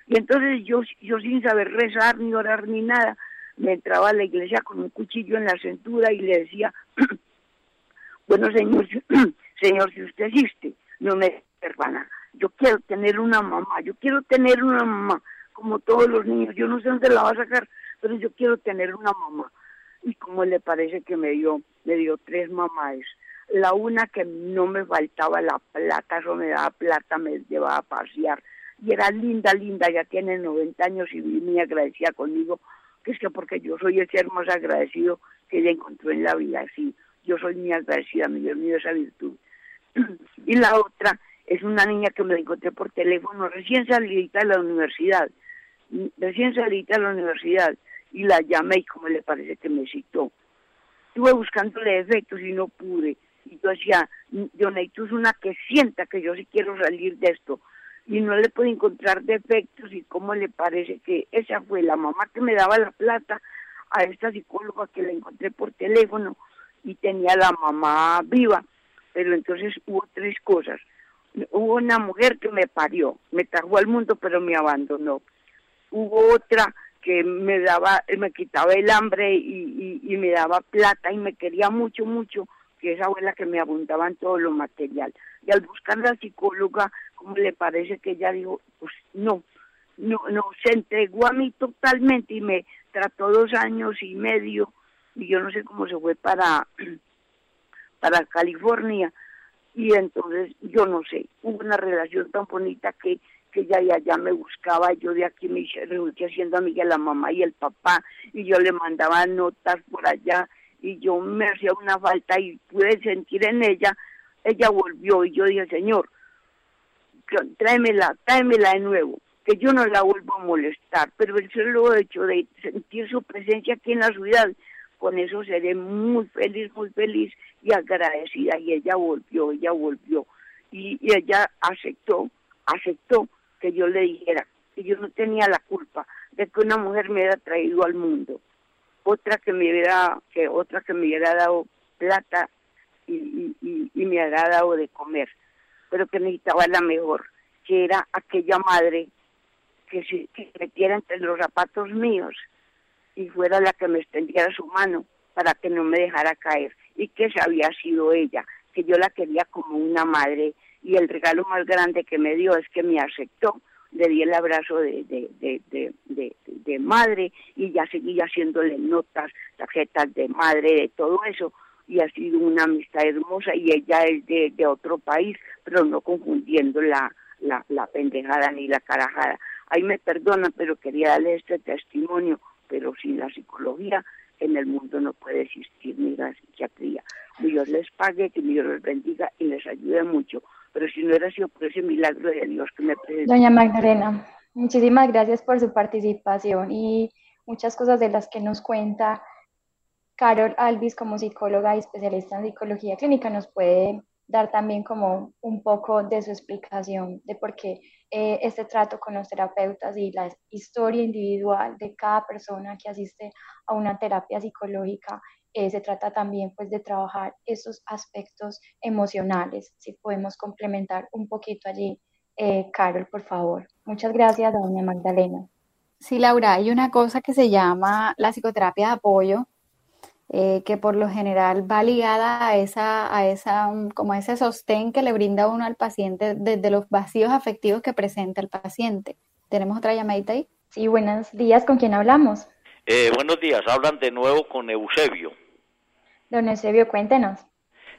Y entonces yo, yo sin saber rezar, ni orar, ni nada, me entraba a la iglesia con un cuchillo en la cintura y le decía, bueno señor, señor, si usted existe, no me hermana, yo quiero tener una mamá, yo quiero tener una mamá, como todos los niños, yo no sé dónde la va a sacar, pero yo quiero tener una mamá. Y como le parece que me dio, me dio tres mamás la una que no me faltaba la plata, eso me daba plata, me llevaba a pasear. Y era linda, linda, ya tiene 90 años y muy agradecida conmigo, que es que porque yo soy el ser más agradecido que ella encontró en la vida, sí, yo soy muy agradecida, mi Dios mío, esa virtud. y la otra es una niña que me encontré por teléfono, recién salida de la universidad, recién salida de la universidad, y la llamé y como le parece que me citó. Estuve buscándole defectos y no pude y yo decía, Neito es una que sienta que yo sí quiero salir de esto y no le puedo encontrar defectos y cómo le parece que esa fue la mamá que me daba la plata a esta psicóloga que la encontré por teléfono y tenía la mamá viva, pero entonces hubo tres cosas. Hubo una mujer que me parió, me trajo al mundo pero me abandonó. Hubo otra que me daba, me quitaba el hambre y me daba plata y me quería mucho, mucho, que esa abuela que me abundaba en todo lo material. Y al buscar la psicóloga, como le parece que ella dijo, pues no, no, no, se entregó a mí totalmente y me trató dos años y medio y yo no sé cómo se fue para, para California y entonces yo no sé, hubo una relación tan bonita que que ella ya, ya me buscaba, yo de aquí me resulté haciendo amiga de la mamá y el papá, y yo le mandaba notas por allá, y yo me hacía una falta y pude sentir en ella, ella volvió y yo dije, Señor, tráemela, tráemela de nuevo, que yo no la vuelvo a molestar, pero el solo hecho de sentir su presencia aquí en la ciudad, con eso seré muy feliz, muy feliz y agradecida. Y ella volvió, ella volvió. Y, y ella aceptó, aceptó que yo le dijera que yo no tenía la culpa de que una mujer me haya traído al mundo otra que me hubiera, que otra que me hubiera dado plata y, y, y, me hubiera dado de comer, pero que necesitaba la mejor, que era aquella madre que se que metiera entre los zapatos míos y fuera la que me extendiera su mano para que no me dejara caer y que esa había sido ella, que yo la quería como una madre y el regalo más grande que me dio es que me aceptó le di el abrazo de, de, de, de, madre y ya seguí haciéndole notas, tarjetas de madre, de todo eso. Y ha sido una amistad hermosa y ella es de, de otro país, pero no confundiendo la, la, pendejada ni la carajada. Ahí me perdonan, pero quería darle este testimonio, pero sin la psicología en el mundo no puede existir ni la psiquiatría. Dios les pague, que Dios les bendiga y les ayude mucho pero si no era sido por ese milagro de Dios que me presentó. Doña Magdalena, muchísimas gracias por su participación y muchas cosas de las que nos cuenta Carol Alvis como psicóloga y especialista en psicología clínica nos puede dar también como un poco de su explicación de por qué eh, este trato con los terapeutas y la historia individual de cada persona que asiste a una terapia psicológica eh, se trata también pues de trabajar esos aspectos emocionales. Si podemos complementar un poquito allí, eh, Carol, por favor. Muchas gracias, doña Magdalena. Sí, Laura, hay una cosa que se llama la psicoterapia de apoyo, eh, que por lo general va ligada a esa, a esa, como ese sostén que le brinda uno al paciente desde los vacíos afectivos que presenta el paciente. ¿Tenemos otra llamadita ahí? Sí, buenos días, ¿con quién hablamos? buenos días, hablan de nuevo con Eusebio. Don Eusebio, cuéntenos.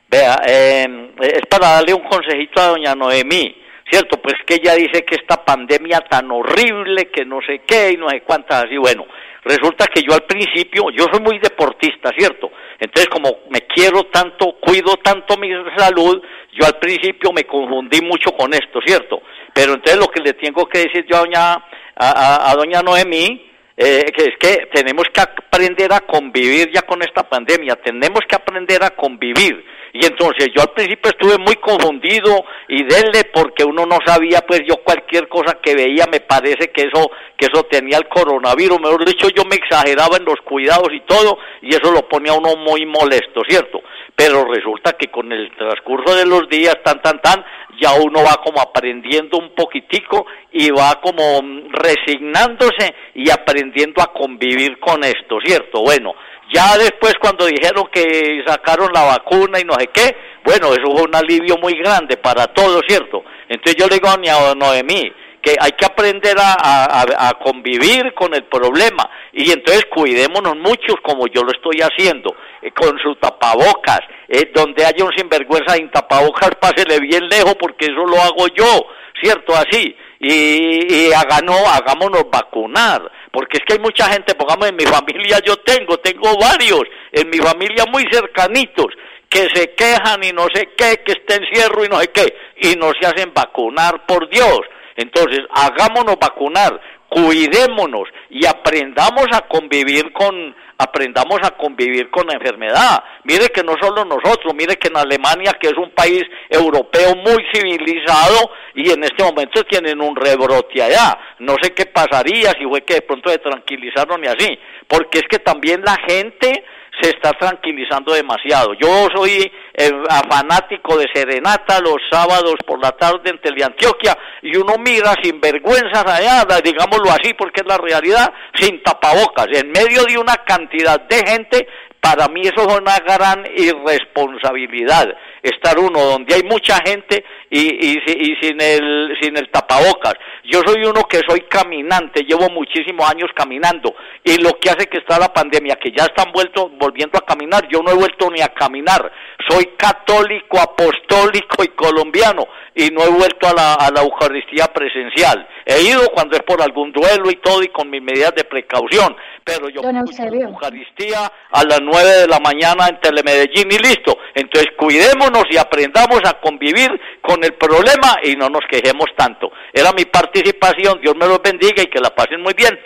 Vea, em, es para darle un consejito a doña Noemí. ¿cierto? Pues que ella dice que esta pandemia tan horrible, que no sé qué y no sé cuántas así, bueno, resulta que yo al principio, yo soy muy deportista, ¿cierto? Entonces como me quiero tanto, cuido tanto mi salud, yo al principio me confundí mucho con esto, ¿cierto? Pero entonces lo que le tengo que decir yo a doña, a, doña Noemí, eh, que es que tenemos que aprender a convivir ya con esta pandemia, tenemos que aprender a convivir y entonces yo al principio estuve muy confundido y denle porque uno no sabía, pues yo cualquier cosa que veía me parece que eso, que eso tenía el coronavirus. Mejor dicho, yo me exageraba en los cuidados y todo y eso lo ponía uno muy molesto, ¿cierto? Pero resulta que con el transcurso de los días, tan, tan, tan, ya uno va como aprendiendo un poquitico y va como resignándose y aprendiendo a convivir con esto, ¿cierto? Bueno, ya después cuando dijeron que sacaron la vacuna y no sé qué, bueno, eso fue un alivio muy grande para todos, ¿cierto? Entonces yo le digo a Noemí que hay que aprender a, convivir con el problema y entonces cuidémonos muchos como yo lo estoy haciendo, eh, con su tapabocas, eh, donde haya un sinvergüenza sin tapabocas, pásele bien lejos porque eso lo hago yo, ¿cierto? Así. Y, y hagámonos vacunar porque es que hay mucha gente, pongamos en mi familia yo tengo, tengo varios, en mi familia muy cercanitos, que se quejan y no sé qué, que está encierro y no sé qué, y no se hacen vacunar por Dios. Entonces, hagámonos vacunar, cuidémonos y aprendamos a convivir con, aprendamos a convivir con la enfermedad. Mire que no solo nosotros, mire que en Alemania, que es un país europeo muy civilizado, y en este momento tienen un rebrote allá. No sé qué pasaría si fue que de pronto se tranquilizaron y así, porque es que también la gente se está tranquilizando demasiado. Yo soy eh, fanático de serenata los sábados por la tarde en Teleantioquia y uno mira sin vergüenza allá, digámoslo así porque es la realidad, sin tapabocas, en medio de una cantidad de gente para mí eso es una gran irresponsabilidad, estar uno donde hay mucha gente y, sin, el, sin el tapabocas. Yo soy uno que soy caminante, llevo muchísimos años caminando y lo que hace que está la pandemia, que ya están vuelto, volviendo a caminar, yo no he vuelto ni a caminar. Soy católico, apostólico y colombiano y no he vuelto a la, a la Eucaristía presencial. He ido cuando es por algún duelo y todo y con mis medidas de precaución, pero yo la Eucaristía a las nueve de la mañana en Telemedellín y listo. Entonces cuidémonos y aprendamos a convivir con el problema y no nos quejemos tanto. Era mi participación, Dios me los bendiga y que la pasen muy bien.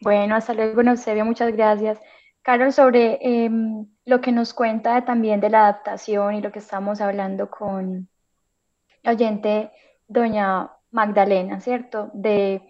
Bueno, hasta luego, Eusebio, muchas gracias. Carol, sobre em, lo que nos cuenta también de la adaptación y lo que estamos hablando con oyente doña Magdalena, ¿cierto? De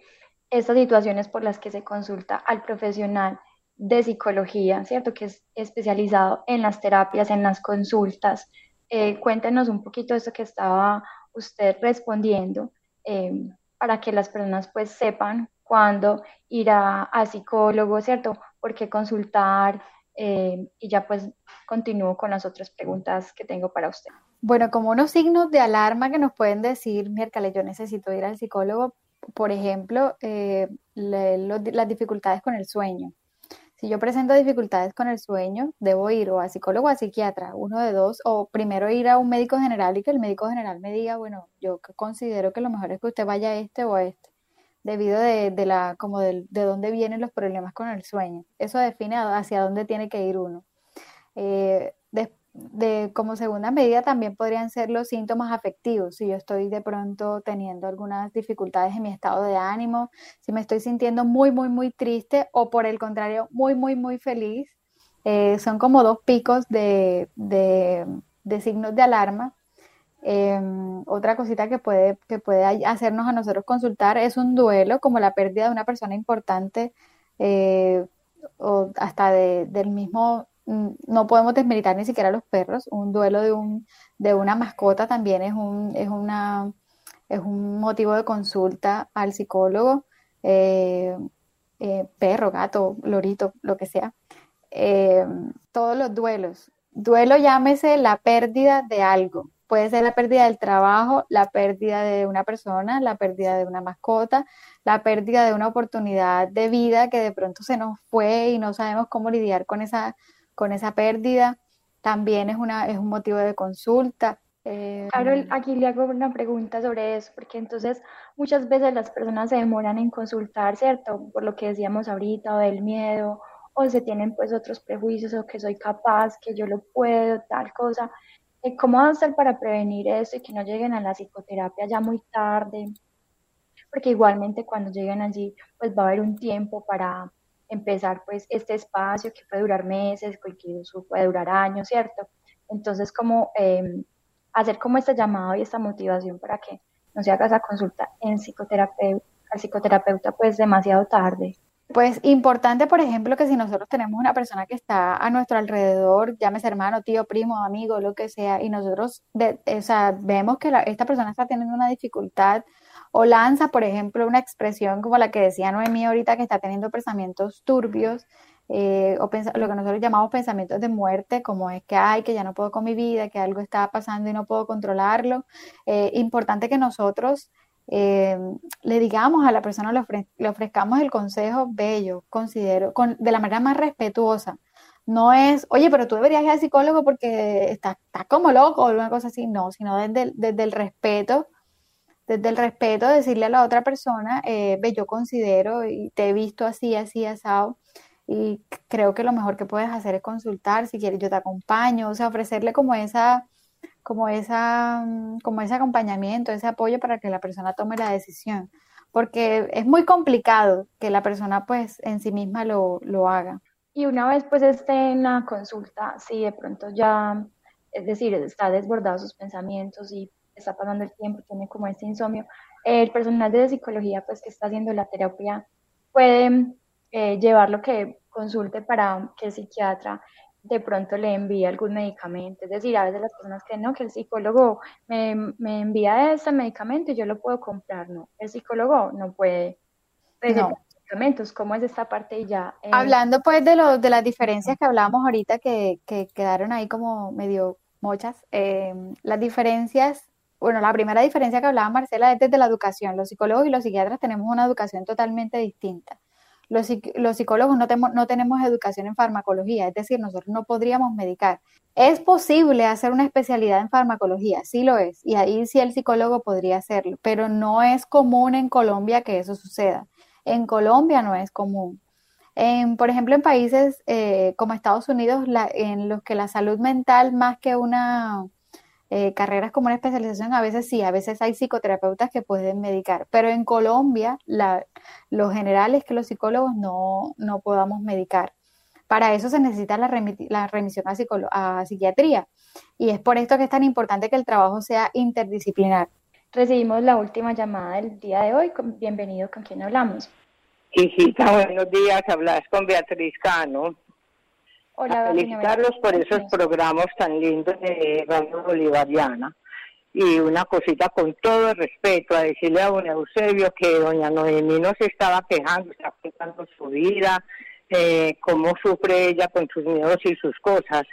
estas situaciones por las que se consulta al profesional de psicología, ¿cierto? Que es especializado en las terapias, en las consultas. Eh, cuéntenos un poquito de eso que estaba usted respondiendo eh, para que las personas pues sepan cuándo ir a, psicólogo, ¿cierto? ¿Por qué consultar? Eh, y ya pues continúo con las otras preguntas que tengo para usted. Bueno, como unos signos de alarma que nos pueden decir, miércoles, yo necesito ir al psicólogo, por ejemplo, eh, las dificultades con el sueño. Si yo presento dificultades con el sueño, debo ir o a psicólogo o a psiquiatra, uno de dos, o primero ir a un médico general y que el médico general me diga, bueno, yo considero que lo mejor es que usted vaya a este o a este, debido de, la, como de, de dónde vienen los problemas con el sueño. Eso define hacia dónde tiene que ir uno. Eh, de como segunda medida también podrían ser los síntomas afectivos, si yo estoy de pronto teniendo algunas dificultades en mi estado de ánimo, si me estoy sintiendo muy, muy, muy triste o por el contrario, muy, muy, muy feliz, eh, son como dos picos de, signos de alarma. Em, otra cosita que puede, que puede hacernos a nosotros consultar es un duelo, como la pérdida de una persona importante eh, o hasta del mismo no podemos desmeritar ni siquiera a los perros. Un duelo de, un, de una mascota también es un, es, una, es un motivo de consulta al psicólogo, eh, eh, perro, gato, lorito, lo que sea. Eh, todos los duelos. Duelo llámese la pérdida de algo. Puede ser la pérdida del trabajo, la pérdida de una persona, la pérdida de una mascota, la pérdida de una oportunidad de vida que de pronto se nos fue y no sabemos cómo lidiar con esa con esa pérdida, también es, una, es un motivo de consulta. Eh, Carol, aquí le hago una pregunta sobre eso, porque entonces muchas veces las personas se demoran en consultar, ¿cierto? Por lo que decíamos ahorita, o del miedo, o se tienen pues otros prejuicios, o que soy capaz, que yo lo puedo, tal cosa. Eh, ¿Cómo hacer para prevenir eso y que no lleguen a la psicoterapia ya muy tarde? Porque igualmente cuando lleguen allí, pues va a haber un tiempo para empezar pues este espacio que puede durar meses, incluso puede durar años, ¿cierto? Entonces, como em, hacer como este llamado y esta motivación para que no se haga esa consulta en psicoterapeuta, al psicoterapeuta pues demasiado tarde. Pues importante, por ejemplo, que si nosotros tenemos una persona que está a nuestro alrededor, llámese hermano, tío, primo, amigo, lo que sea, y nosotros o sea, vemos que esta persona está teniendo una dificultad o lanza, por ejemplo, una expresión como la que decía Noemí ahorita, que está teniendo pensamientos turbios, eh, o lo que nosotros llamamos pensamientos de muerte, como es que, ay, que ya no puedo con mi vida, que algo está pasando y no puedo controlarlo. Eh, importante que nosotros eh, le digamos a la persona, le, ofrezcamos el consejo bello, considero, con, de la manera más respetuosa. No es, oye, pero tú deberías ir al psicólogo porque estás está como loco o una cosa así, no, sino desde, desde el respeto desde el respeto, decirle a la otra persona, eh, ve, yo considero y te he visto así, así, asado, y creo que lo mejor que puedes hacer es consultar, si quieres yo te acompaño, o sea, ofrecerle como esa, como esa, mm, como ese acompañamiento, ese apoyo para que la persona tome la decisión, porque es muy complicado que la persona pues en sí misma lo, lo haga. Y una vez pues esté en la consulta, si de pronto ya, es decir, está desbordado sus pensamientos y está pasando el tiempo, tiene como este insomnio, el personal de psicología pues que está haciendo la terapia puede eh, llevar lo que consulte para que el psiquiatra de pronto le envíe algún medicamento. Es decir, a veces las personas creen no, que el psicólogo me, me envía ese medicamento y yo lo puedo comprar. No, el psicólogo no puede no. medicamentos. ¿Cómo es esta parte y ya? Eh, Hablando pues de, lo, de las diferencias que hablábamos ahorita que, que quedaron ahí como medio muchas, eh, las diferencias bueno, la primera diferencia que hablaba Marcela es desde la educación. Los psicólogos y los psiquiatras tenemos una educación totalmente distinta. Los, psicólogos no, no tenemos educación en farmacología, es decir, nosotros no podríamos medicar. Es posible hacer una especialidad en farmacología, sí lo es, y ahí sí el psicólogo podría hacerlo, pero no es común en Colombia que eso suceda. En Colombia no es común. por ejemplo, en países eh, como Estados Unidos, en los que la salud mental, más que una eh, carreras como una especialización, a veces sí, a veces hay psicoterapeutas que pueden medicar, pero en Colombia la, lo general es que los psicólogos no, no podamos medicar. Para eso se necesita la, la remisión a, a psiquiatría y es por esto que es tan importante que el trabajo sea interdisciplinar. Recibimos la última llamada del día de hoy. Bienvenido, ¿con quién hablamos? Hijita, buenos días. Hablas con Beatriz Cano. Hola, felicitarlos por esos programas tan lindos de Radio Bolivariana. Y una cosita con todo el respeto, a decirle a don Eusebio que doña Noemí no se estaba quejando, está contando su vida, eh, cómo sufre ella con sus miedos y sus cosas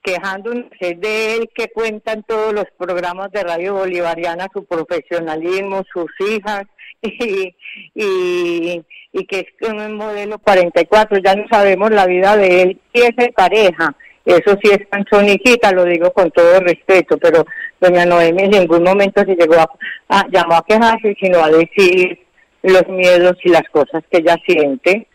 quejándose de él que cuentan todos los programas de Radio Bolivariana, su profesionalismo, sus hijas y, y, y que es un modelo 44, ya no sabemos la vida de él y es de pareja. Eso sí es canchonijita, lo digo con todo respeto, pero doña Noemi en ningún momento se llegó a, llamó a quejarse, sino a decir los miedos y las cosas que ella siente.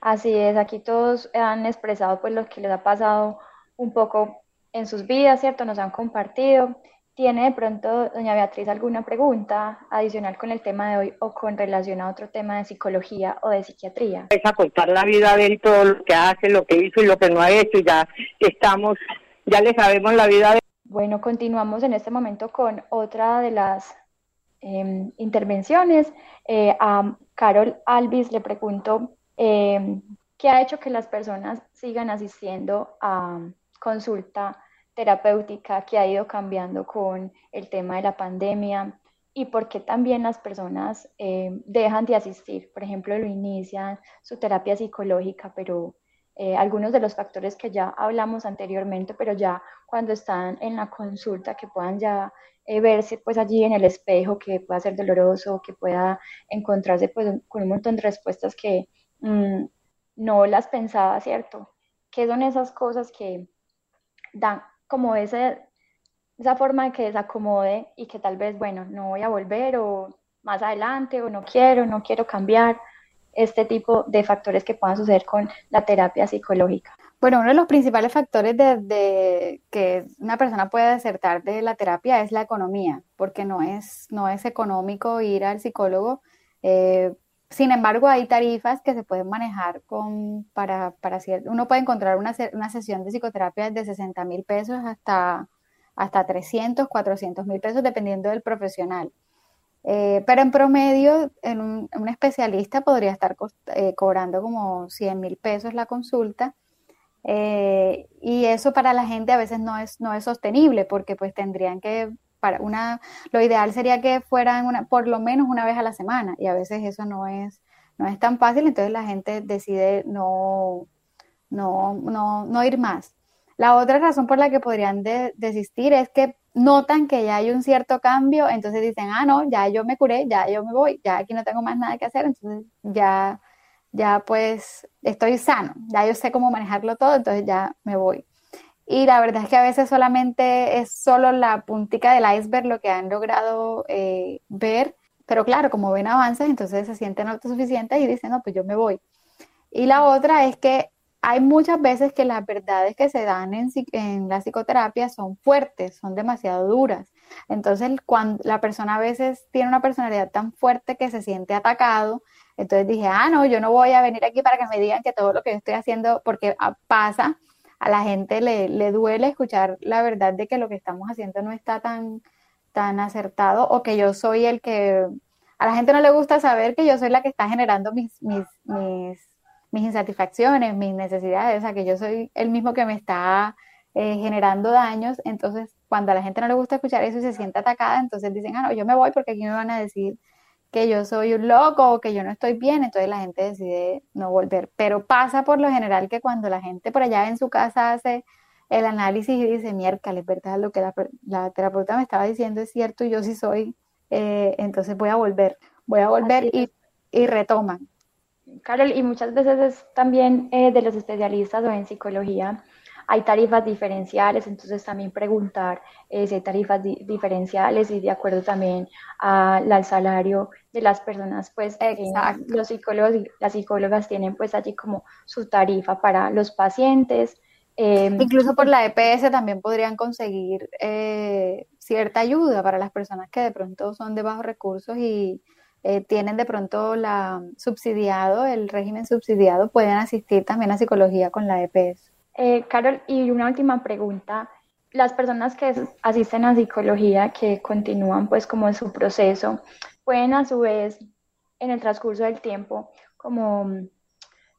Así es, aquí todos han expresado pues lo que les ha pasado un poco en sus vidas, ¿cierto? Nos han compartido. ¿Tiene de pronto, doña Beatriz, alguna pregunta adicional con el tema de hoy o con relación a otro tema de psicología o de psiquiatría? Es a contar la vida de él, todo lo que hace, lo que hizo y lo que no ha hecho, ya estamos, ya le sabemos la vida de Bueno, continuamos en este momento con otra de las em, intervenciones. Eh, a Carol Alvis le pregunto, em, ¿qué ha hecho que las personas sigan asistiendo a consulta terapéutica que ha ido cambiando con el tema de la pandemia y por qué también las personas eh, dejan de asistir. Por ejemplo, lo inician su terapia psicológica, pero eh, algunos de los factores que ya hablamos anteriormente, pero ya cuando están en la consulta, que puedan ya eh, verse pues allí en el espejo, que pueda ser doloroso, que pueda encontrarse pues con un montón de respuestas que mm, no las pensaba, ¿cierto? ¿Qué son esas cosas que dan como ese esa forma de que desacomode y que tal vez, bueno, no voy a volver o más adelante o no quiero, no quiero cambiar, este tipo de factores que puedan suceder con la terapia psicológica. Bueno, uno de los principales factores de, que una persona puede desertar de la terapia es la economía, porque no es, no es económico ir al psicólogo. Eh, sin embargo, hay tarifas que se pueden manejar con, para, para uno puede encontrar una, una sesión de psicoterapia de 60 mil pesos hasta, hasta 300, 400 mil pesos, dependiendo del profesional. Eh, pero en promedio, en un, especialista podría estar eh, cobrando como 100 mil pesos la consulta. Eh, y eso para la gente a veces no es, no es sostenible porque pues tendrían que para una, lo ideal sería que fueran una, por lo menos una vez a la semana y a veces eso no es, no es tan fácil, entonces la gente decide no, no, no, no ir más. La otra razón por la que podrían desistir es que notan que ya hay un cierto cambio, entonces dicen, ah, no, ya yo me curé, ya yo me voy, ya aquí no tengo más nada que hacer, entonces ya, ya pues estoy sano, ya yo sé cómo manejarlo todo, entonces ya me voy. Y la verdad es que a veces solamente es solo la puntica del iceberg lo que han logrado eh, ver, pero claro, como ven avances, entonces se sienten autosuficientes y dicen, no, pues yo me voy. Y la otra es que hay muchas veces que las verdades que se dan en, en, la psicoterapia son fuertes, son demasiado duras. Entonces, cuando la persona a veces tiene una personalidad tan fuerte que se siente atacado, entonces dije, ah, no, yo no voy a venir aquí para que me digan que todo lo que yo estoy haciendo, porque ah, pasa a la gente le, le, duele escuchar la verdad de que lo que estamos haciendo no está tan, tan acertado o que yo soy el que... A la gente no le gusta saber que yo soy la que está generando mis, mis, mis, mis insatisfacciones, mis necesidades, o sea, que yo soy el mismo que me está eh, generando daños. Entonces, cuando a la gente no le gusta escuchar eso y se siente atacada, entonces dicen, ah, no, yo me voy porque aquí me van a decir que yo soy un loco o que yo no estoy bien, entonces la gente decide no volver. Pero pasa por lo general que cuando la gente por allá en su casa hace el análisis y dice, miércoles, ¿verdad? Lo que la, terapeuta me estaba diciendo es cierto y yo sí soy, eh, entonces voy a volver, voy a volver y, y, retoman. Carol, y muchas veces es también eh, de los especialistas o en psicología, hay tarifas diferenciales, entonces también preguntar eh, si hay tarifas diferenciales y de acuerdo también al salario de las personas, pues los psicólogos y las psicólogas tienen pues allí como su tarifa para los pacientes. Em, Incluso por la EPS también podrían conseguir eh, cierta ayuda para las personas que de pronto son de bajos recursos y eh, tienen de pronto la subsidiado, el régimen subsidiado, pueden asistir también a psicología con la EPS. Eh, Carol, y una última pregunta. Las personas que asisten a psicología, que continúan pues como en su proceso, pueden a su vez en el transcurso del tiempo como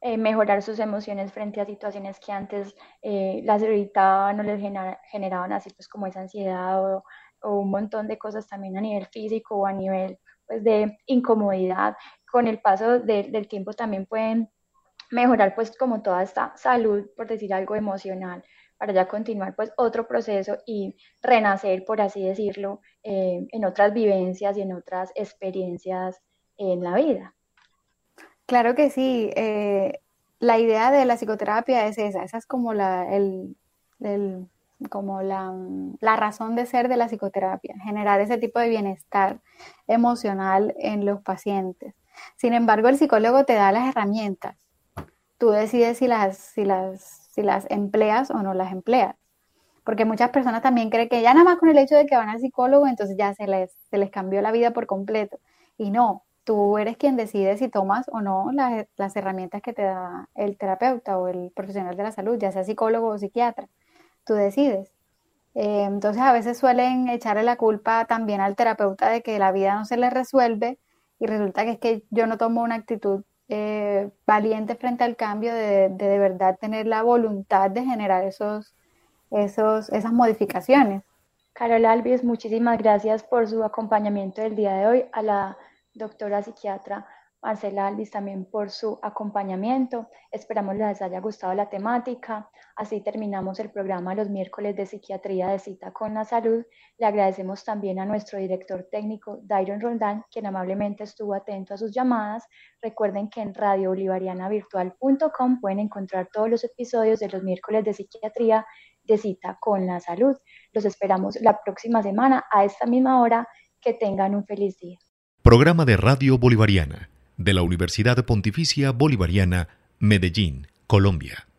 eh, mejorar sus emociones frente a situaciones que antes eh, las irritaban o les generaban así pues como esa ansiedad o, un montón de cosas también a nivel físico o a nivel pues de incomodidad. Con el paso del tiempo también pueden mejorar pues como toda esta salud, por decir algo emocional, para ya continuar pues otro proceso y renacer, por así decirlo, eh, en otras vivencias y en otras experiencias en la vida. Claro que sí. Eh, la idea de la psicoterapia es esa, esa es como la, el, como la, la, razón de ser de la psicoterapia, generar ese tipo de bienestar emocional en los pacientes. Sin embargo, el psicólogo te da las herramientas tú decides si las, si las, si las empleas o no las empleas. Porque muchas personas también creen que ya nada más con el hecho de que van al psicólogo, entonces ya se les, se les cambió la vida por completo. Y no, tú eres quien decide si tomas o no las, las herramientas que te da el terapeuta o el profesional de la salud, ya sea psicólogo o psiquiatra. Tú decides. Eh, entonces a veces suelen echarle la culpa también al terapeuta de que la vida no se le resuelve y resulta que es que yo no tomo una actitud eh, valiente frente al cambio, de, de, verdad tener la voluntad de generar esos, esos, esas modificaciones. Carol Alves, muchísimas gracias por su acompañamiento del día de hoy. A la doctora psiquiatra Marcela Alvis también por su acompañamiento. Esperamos les haya gustado la temática. Así terminamos el programa los miércoles de psiquiatría de cita con la salud. Le agradecemos también a nuestro director técnico, Dairon Roldán, quien amablemente estuvo atento a sus llamadas. Recuerden que en radiobolivarianavirtual.com pueden encontrar todos los episodios de los miércoles de psiquiatría de cita con la salud. Los esperamos la próxima semana a esta misma hora. Que tengan un feliz día. Programa de Radio Bolivariana de la Universidad Pontificia Bolivariana, Medellín, Colombia.